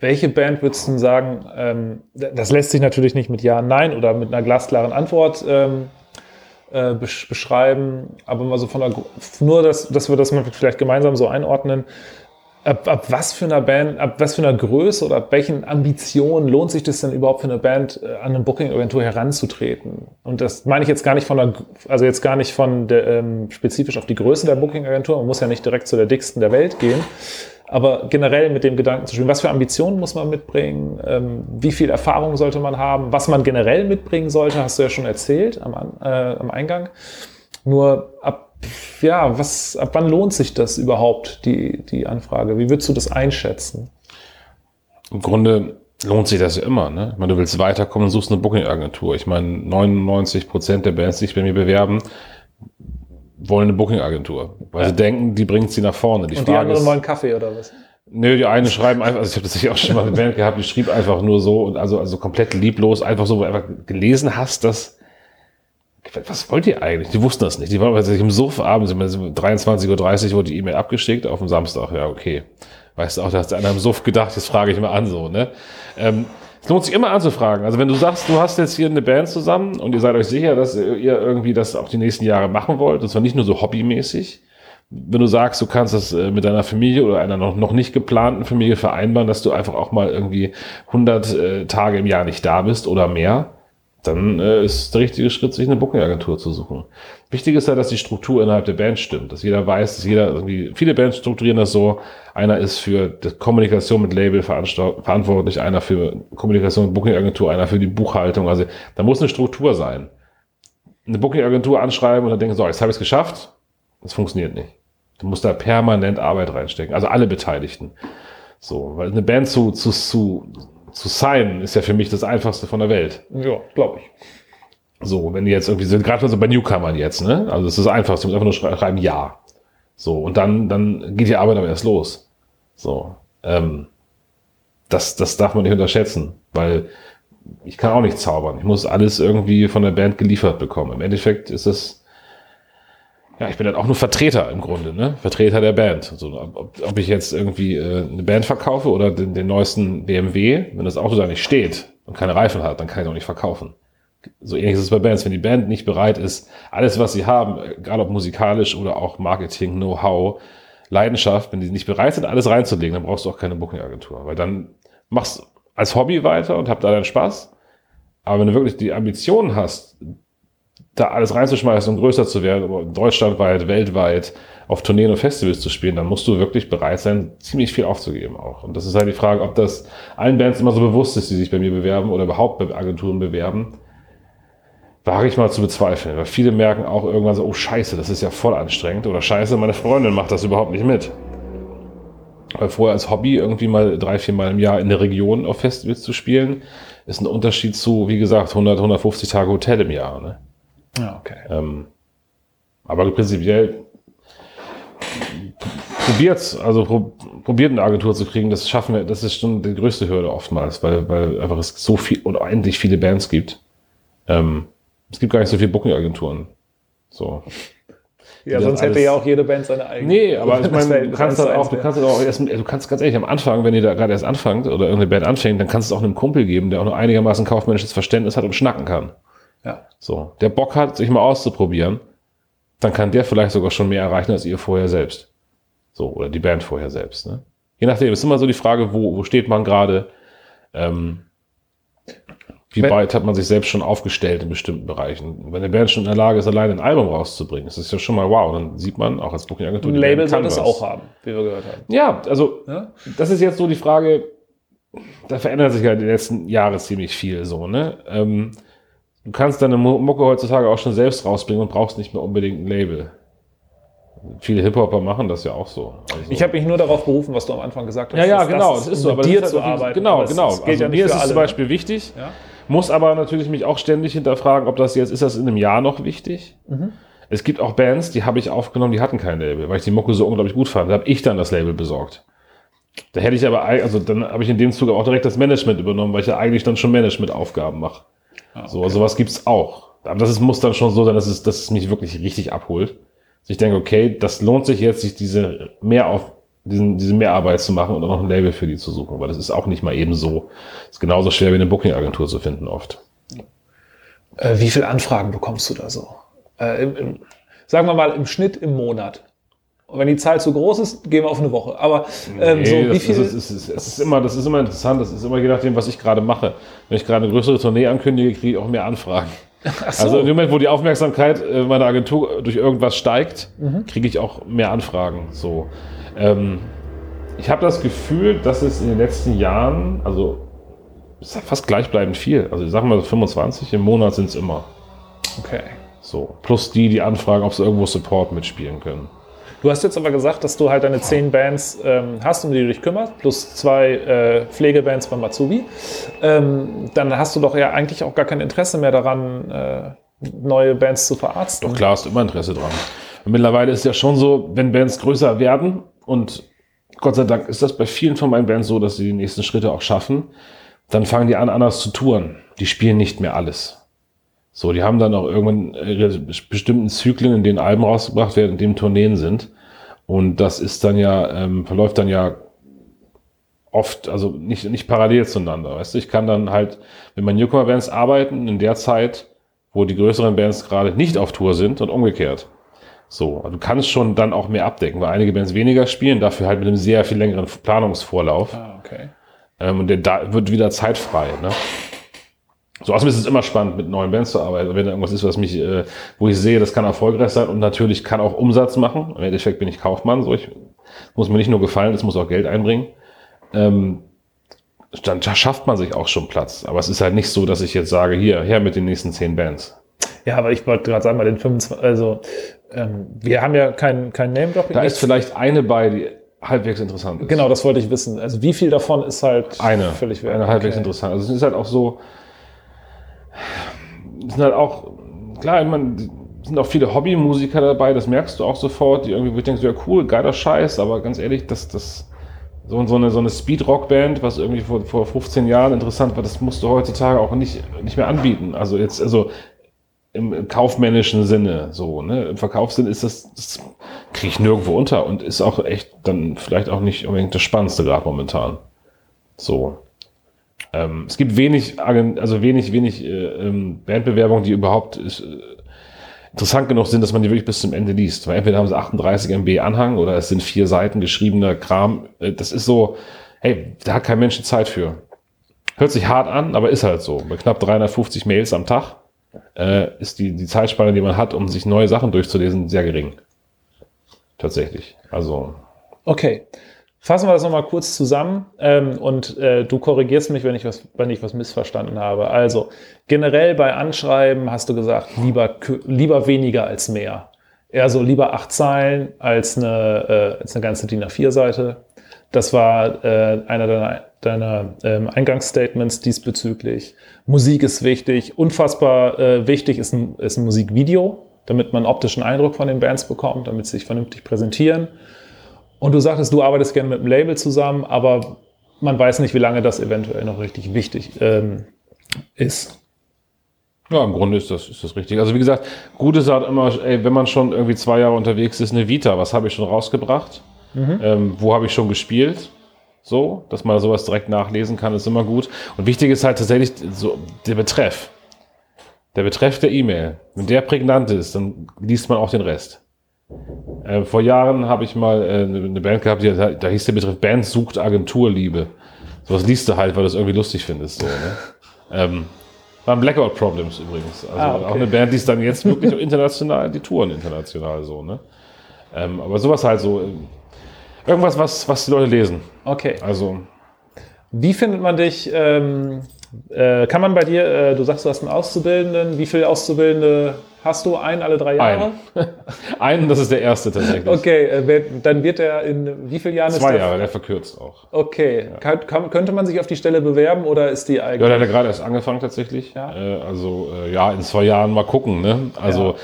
Welche Band würdest du denn sagen, ähm, das lässt sich natürlich nicht mit Ja, Nein oder mit einer glasklaren Antwort ähm, äh, besch beschreiben, aber mal so von der, nur, dass, dass wir das mal vielleicht gemeinsam so einordnen. Ab, ab was für einer Band, ab was für einer Größe oder ab welchen Ambitionen lohnt sich das denn überhaupt für eine Band, äh, an eine Booking-Agentur heranzutreten? Und das meine ich jetzt gar nicht von der, also jetzt gar nicht von der, ähm, spezifisch auf die Größe der Booking-Agentur. Man muss ja nicht direkt zu der dicksten der Welt gehen. Aber generell mit dem Gedanken zu spielen, was für Ambitionen muss man mitbringen, ähm, wie viel Erfahrung sollte man haben, was man generell mitbringen sollte, hast du ja schon erzählt am, äh, am Eingang. Nur ab, ja, was, ab wann lohnt sich das überhaupt, die, die Anfrage? Wie würdest du das einschätzen? Im Grunde lohnt sich das ja immer. Ne? Ich meine, du willst weiterkommen und suchst eine Booking-Agentur. Ich meine, 99 Prozent der Bands, die sich bei mir bewerben, wollen eine Booking-Agentur. Weil sie denken, die bringt sie nach vorne. Die Und die Frage anderen ist, wollen Kaffee oder was? Nö, die eine schreiben einfach, also ich habe das sicher auch schon mal eine Band gehabt, die schrieb einfach nur so und also, also komplett lieblos, einfach so, wo du einfach gelesen hast, dass was wollt ihr eigentlich? Die wussten das nicht. Die waren sich im Suff abends, um 23.30 Uhr wurde die E-Mail abgeschickt auf dem Samstag. Ja, okay. Weißt du auch, da hast du einer im Suff gedacht, jetzt frage ich mal an, so, ne? Ähm, es lohnt sich immer anzufragen. Also wenn du sagst, du hast jetzt hier eine Band zusammen und ihr seid euch sicher, dass ihr irgendwie das auch die nächsten Jahre machen wollt, und zwar nicht nur so hobbymäßig, wenn du sagst, du kannst das äh, mit deiner Familie oder einer noch, noch nicht geplanten Familie vereinbaren, dass du einfach auch mal irgendwie 100 äh, Tage im Jahr nicht da bist oder mehr, dann äh, ist der richtige Schritt, sich eine Booking-Agentur zu suchen. Wichtig ist ja, dass die Struktur innerhalb der Band stimmt, dass jeder weiß, dass jeder irgendwie, viele Bands strukturieren das so, einer ist für die Kommunikation mit Label verantwortlich, einer für Kommunikation mit Booking-Agentur, einer für die Buchhaltung, also da muss eine Struktur sein. Eine Booking-Agentur anschreiben und dann denken, so, jetzt habe ich es geschafft, das funktioniert nicht. Du musst da permanent Arbeit reinstecken, also alle Beteiligten. So, weil eine Band zu, zu, zu, zu signen ist ja für mich das einfachste von der Welt. Ja, glaube ich. So, wenn die jetzt irgendwie sind, gerade so bei Newcomern jetzt, ne? Also das ist das einfachste, du musst einfach nur schreiben Ja. So, und dann, dann geht die Arbeit aber erst los. So. Ähm, das, das darf man nicht unterschätzen, weil ich kann auch nicht zaubern. Ich muss alles irgendwie von der Band geliefert bekommen. Im Endeffekt ist es, ja, ich bin dann auch nur Vertreter im Grunde, ne? Vertreter der Band. Also, ob, ob ich jetzt irgendwie äh, eine Band verkaufe oder den, den neuesten BMW, wenn das Auto da nicht steht und keine Reifen hat, dann kann ich auch nicht verkaufen. So ähnlich ist es bei Bands. Wenn die Band nicht bereit ist, alles, was sie haben, egal ob musikalisch oder auch Marketing, Know-how, Leidenschaft, wenn die nicht bereit sind, alles reinzulegen, dann brauchst du auch keine Booking-Agentur. Weil dann machst als Hobby weiter und hab da deinen Spaß. Aber wenn du wirklich die Ambitionen hast, da alles reinzuschmeißen und größer zu werden, deutschlandweit, weltweit, auf Tourneen und Festivals zu spielen, dann musst du wirklich bereit sein, ziemlich viel aufzugeben auch. Und das ist halt die Frage, ob das allen Bands immer so bewusst ist, die sich bei mir bewerben oder überhaupt bei Agenturen bewerben. Wage ich mal zu bezweifeln, weil viele merken auch irgendwann so, oh scheiße, das ist ja voll anstrengend oder scheiße, meine Freundin macht das überhaupt nicht mit. Weil vorher als Hobby irgendwie mal drei, vier Mal im Jahr in der Region auf Festivals zu spielen, ist ein Unterschied zu, wie gesagt, 100, 150 Tage Hotel im Jahr. Ne? Ja, okay. Ähm, aber prinzipiell probiert's, also pro, probiert eine Agentur zu kriegen, das schaffen wir, das ist schon die größte Hürde oftmals, weil, weil einfach es so viel oder endlich viele Bands gibt. Ähm, es gibt gar nicht so viele Booking-Agenturen. So. Ja, sonst hätte ja auch jede Band seine eigene. Nee, aber ich meine, du kannst das halt auch, du kannst halt auch erst, du kannst ganz ehrlich am Anfang, wenn ihr da gerade erst anfangt oder irgendeine Band anfängt, dann kannst du es auch einem Kumpel geben, der auch nur einigermaßen kaufmännisches Verständnis hat und schnacken kann. Ja. So, der Bock hat, sich mal auszuprobieren, dann kann der vielleicht sogar schon mehr erreichen als ihr vorher selbst. So, oder die Band vorher selbst. Ne? Je nachdem, ist immer so die Frage, wo, wo steht man gerade, ähm, wie weit hat man sich selbst schon aufgestellt in bestimmten Bereichen. Wenn eine Band schon in der Lage ist, alleine ein Album rauszubringen, ist das ja schon mal wow. Dann sieht man auch als Booking-Agentur, Ein die Label kann das was. auch haben, wie wir gehört haben. Ja, also Ja? das ist jetzt so die Frage, da verändert sich ja die letzten Jahre ziemlich viel so, ne? Ähm, du kannst deine Mu- Mucke heutzutage auch schon selbst rausbringen und brauchst nicht mehr unbedingt ein Label. Viele Hip-Hopper machen das ja auch so. Also, Ich habe mich nur darauf berufen, was du am Anfang gesagt hast. ja, ja, genau, das das ist so. Aber dir zu arbeiten. Genau, es- genau. Es also ja mir ist es zum Beispiel wichtig, Ja? muss aber natürlich mich auch ständig hinterfragen, ob das jetzt, ist das in einem Jahr noch wichtig? Mhm. Es gibt auch Bands, die habe ich aufgenommen, die hatten kein Label, weil ich die Mucke so unglaublich gut fand. Da habe ich dann das Label besorgt. Da hätte ich aber, also dann habe ich in dem Zuge auch direkt das Management übernommen, weil ich ja eigentlich dann schon Management-Aufgaben mache. Ah, So, sowas gibt's auch. Aber das ist, muss dann schon so sein, dass es, dass es mich wirklich richtig abholt. Dass ich denke, okay, das lohnt sich jetzt, sich diese mehr auf, diesen, diese Mehrarbeit zu machen und auch noch ein Label für die zu suchen, weil das ist auch nicht mal eben so. ist genauso schwer wie eine Booking-Agentur zu finden oft. Äh, wie viele Anfragen bekommst du da so? Äh, im, im, sagen wir mal im Schnitt im Monat. Und wenn die Zahl zu groß ist, gehen wir auf eine Woche. Aber ähm, Nee, so, wie viel? ist, es, ist, es ist immer, das ist immer interessant, das ist immer je nachdem, was ich gerade mache. Wenn ich gerade eine größere Tournee ankündige, kriege ich auch mehr Anfragen. So. Also im Moment, wo die Aufmerksamkeit äh, meiner Agentur durch irgendwas steigt, Mhm. kriege ich auch mehr Anfragen. So, ähm, ich habe das Gefühl, dass es in den letzten Jahren, also es ist fast gleichbleibend viel. Also ich sag mal so 25 im Monat sind es immer. okay. So plus die, die anfragen, ob sie irgendwo Support mitspielen können. Du hast jetzt aber gesagt, dass du halt deine zehn Bands ähm, hast, um die du dich kümmerst, plus zwei äh, Pflegebands bei Matsubi. Ähm, dann hast du doch ja eigentlich auch gar kein Interesse mehr daran, äh, neue Bands zu verarzten. Doch klar, hast du immer Interesse dran. Und mittlerweile ist ja schon so, wenn Bands größer werden und Gott sei Dank ist das bei vielen von meinen Bands so, dass sie die nächsten Schritte auch schaffen, dann fangen die an, anders zu touren. Die spielen nicht mehr alles. So, die haben dann auch irgendwann ihre bestimmten Zyklen, in denen Alben rausgebracht werden, in denen Tourneen sind. Und das ist dann ja, ähm, verläuft dann ja oft, also nicht, nicht parallel zueinander. Weißt du, ich kann dann halt mit meinen Newcomer-Bands arbeiten in der Zeit, wo die größeren Bands gerade nicht auf Tour sind und umgekehrt. So, du kannst schon dann auch mehr abdecken, weil einige Bands weniger spielen, dafür halt mit einem sehr viel längeren Planungsvorlauf. Ah, okay. Ähm, und der da wird wieder zeitfrei. Ne? So, außerdem ist es immer spannend, mit neuen Bands zu arbeiten. Wenn da irgendwas ist, was mich, äh, wo ich sehe, das kann erfolgreich sein und natürlich kann auch Umsatz machen. Im Endeffekt bin ich Kaufmann, so ich muss mir nicht nur gefallen, es muss auch Geld einbringen. Ähm, dann schafft man sich auch schon Platz. Aber es ist halt nicht so, dass ich jetzt sage, hier, her mit den nächsten zehn Bands. Ja, aber ich wollte gerade sagen, bei den 25, also ähm, wir haben ja kein, kein Name-Dropping. Da ist vielleicht eine bei, die halbwegs interessant ist. Genau, das wollte ich wissen. Also wie viel davon ist halt Eine. völlig wert? Eine halbwegs Okay. interessant. Also es ist halt auch so, sind halt auch, klar, man, es sind auch viele Hobbymusiker dabei, das merkst du auch sofort, die irgendwie, ich so, ja cool, geiler Scheiß, aber ganz ehrlich, das, das, so, so eine, so eine Speed-Rock-Band, was irgendwie vor, vor 15 Jahren interessant war, das musst du heutzutage auch nicht, nicht mehr anbieten. Also jetzt, also im, im kaufmännischen Sinne, so, ne? Im Verkaufssinn ist das, das kriege ich nirgendwo unter und ist auch echt dann vielleicht auch nicht unbedingt das Spannendste gerade momentan. So. Ähm, es gibt wenig, also wenig, wenig äh, ähm, Bandbewerbungen, die überhaupt äh, interessant genug sind, dass man die wirklich bis zum Ende liest. Weil entweder haben sie 38 MB Anhang oder es sind vier Seiten geschriebener Kram. Äh, Das ist so, hey, da hat kein Mensch Zeit für. Hört sich hart an, aber ist halt so. Bei knapp 350 Mails am Tag äh, ist die, die Zeitspanne, die man hat, um sich neue Sachen durchzulesen, sehr gering. Tatsächlich. Also, Okay. Fassen wir das nochmal kurz zusammen ähm, und äh, du korrigierst mich, wenn ich, was, wenn ich was missverstanden habe. Also generell bei Anschreiben hast du gesagt, lieber, lieber weniger als mehr. Eher so lieber acht Zeilen als eine, äh, als eine ganze DIN A4-Seite. Das war äh, einer deiner, deiner ähm, Eingangsstatements diesbezüglich. Musik ist wichtig. Unfassbar äh, wichtig ist ein, ist ein Musikvideo, damit man einen optischen Eindruck von den Bands bekommt, damit sie sich vernünftig präsentieren. Und du sagtest, du arbeitest gerne mit dem Label zusammen, aber man weiß nicht, wie lange das eventuell noch richtig wichtig ähm, ist. Ja, im Grunde ist das, ist das richtig. Also wie gesagt, gut ist halt immer, ey, wenn man schon irgendwie zwei Jahre unterwegs ist, eine Vita, was habe ich schon rausgebracht? Ähm, wo habe ich schon gespielt? So, dass man sowas direkt nachlesen kann, ist immer gut. Und wichtig ist halt tatsächlich so der Betreff. Der Betreff der E-Mail. Wenn der prägnant ist, dann liest man auch den Rest. Äh, vor Jahren habe ich mal äh, eine eine Band gehabt, die, da, hieß der Betreff Band sucht Agenturliebe. Sowas liest du halt, weil du es irgendwie lustig findest. So, ne? ähm, waren Blackout Problems übrigens. Also Ah, okay. auch eine Band, die ist dann jetzt wirklich international, die touren international so, ne? Ähm, aber sowas halt so. ähm, Irgendwas, was, was die Leute lesen. Okay. Also, Wie findet man dich? Ähm, äh, kann man bei dir, äh, du sagst, du hast einen Auszubildenden. Wie viele Auszubildende hast du? Ein alle drei Jahre? ein. einen, das ist der erste tatsächlich. Okay, äh, dann wird er in wie vielen Jahren Zwei? Jahre, der verkürzt auch. Okay. Kann, kann, könnte man sich auf die Stelle bewerben oder ist die Ja, eigentlich? der hat ja gerade erst angefangen tatsächlich. Ja. Äh, also ja, ja, in zwei Jahren mal gucken. Ne? Also Ja.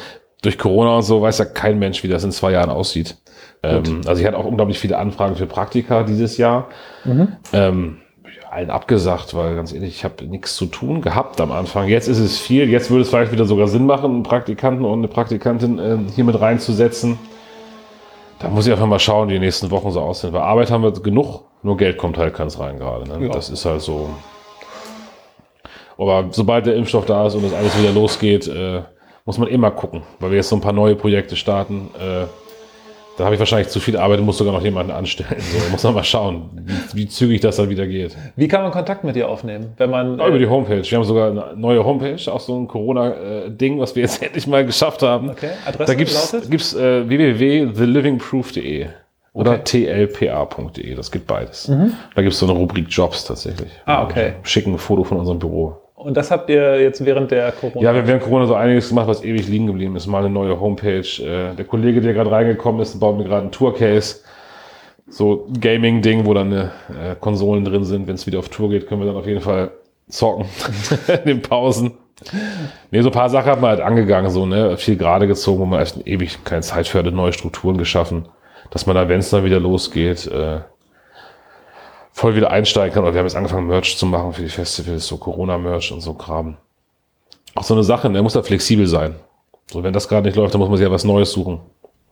durch Corona und so weiß ja kein Mensch, wie das in zwei Jahren aussieht. Ähm, also ich hatte auch unglaublich viele Anfragen für Praktika dieses Jahr. Ähm, ja, allen abgesagt, weil ganz ehrlich, ich habe nichts zu tun gehabt am Anfang. Jetzt ist es viel. Jetzt würde es vielleicht wieder sogar Sinn machen, einen Praktikanten und eine Praktikantin äh, hier mit reinzusetzen. Da muss ich einfach mal schauen, wie die nächsten Wochen so aussehen. Weil Arbeit haben wir genug, nur Geld kommt halt keins rein gerade. Ne? Ja. Das ist halt so. Aber sobald der Impfstoff da ist und das alles wieder losgeht, äh, muss man immer gucken, weil wir jetzt so ein paar neue Projekte starten. Äh, da habe ich wahrscheinlich zu viel Arbeit und muss sogar noch jemanden anstellen. So, muss man mal schauen, wie, wie zügig das dann wieder geht. Wie kann man Kontakt mit dir aufnehmen, wenn man? Ja, über die Homepage. Wir haben sogar eine neue Homepage, auch so ein Corona-Ding, was wir jetzt endlich mal geschafft haben. Okay, Adresse Da gibt's, lautet? gibt's äh, www.thelivingproof.de oder tlpa.de. Das gibt beides. Da gibt's so eine Rubrik Jobs tatsächlich. Mhm. Ah, okay. Schicken ein Foto von unserem Büro. Und das habt ihr jetzt während der Corona? Ja, wir haben während Corona so einiges gemacht, was ewig liegen geblieben ist. Mal eine neue Homepage. Äh, der Kollege, der gerade reingekommen ist, baut mir gerade ein Tourcase. So Gaming-Ding, wo dann äh, Konsolen drin sind. Wenn es wieder auf Tour geht, können wir dann auf jeden Fall zocken in den Pausen. Nee, so ein paar Sachen hat man halt angegangen, so, ne, viel gerade gezogen, wo man echt ewig keine Zeit für hatte, neue Strukturen geschaffen, dass man dann, wenn es dann wieder losgeht, äh, voll wieder einsteigen kann. Oder wir haben jetzt angefangen, Merch zu machen für die Festivals, so Corona-Merch und so Kram. Auch so eine Sache, der muss da flexibel sein. So, wenn das gerade nicht läuft, dann muss man sich ja was Neues suchen,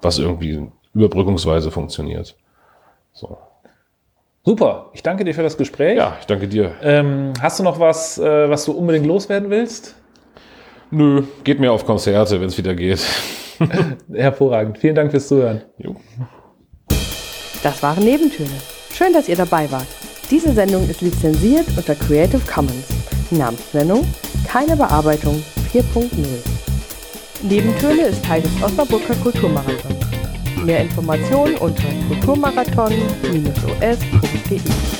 was irgendwie überbrückungsweise funktioniert. So. Super. Ich danke dir für das Gespräch. Ja, ich danke dir. Ähm, hast du noch was, äh, was du unbedingt loswerden willst? Nö, geht mir auf Konzerte, wenn es wieder geht. Hervorragend. Vielen Dank fürs Zuhören. Jo. Das waren Nebentöne. Schön, dass ihr dabei wart. Diese Sendung ist lizenziert unter Creative Commons. Namensnennung, keine Bearbeitung 4.0. Nebentöne ist Teil des Osnabrücker Kulturmarathons. Mehr Informationen unter kulturmarathon-os.de.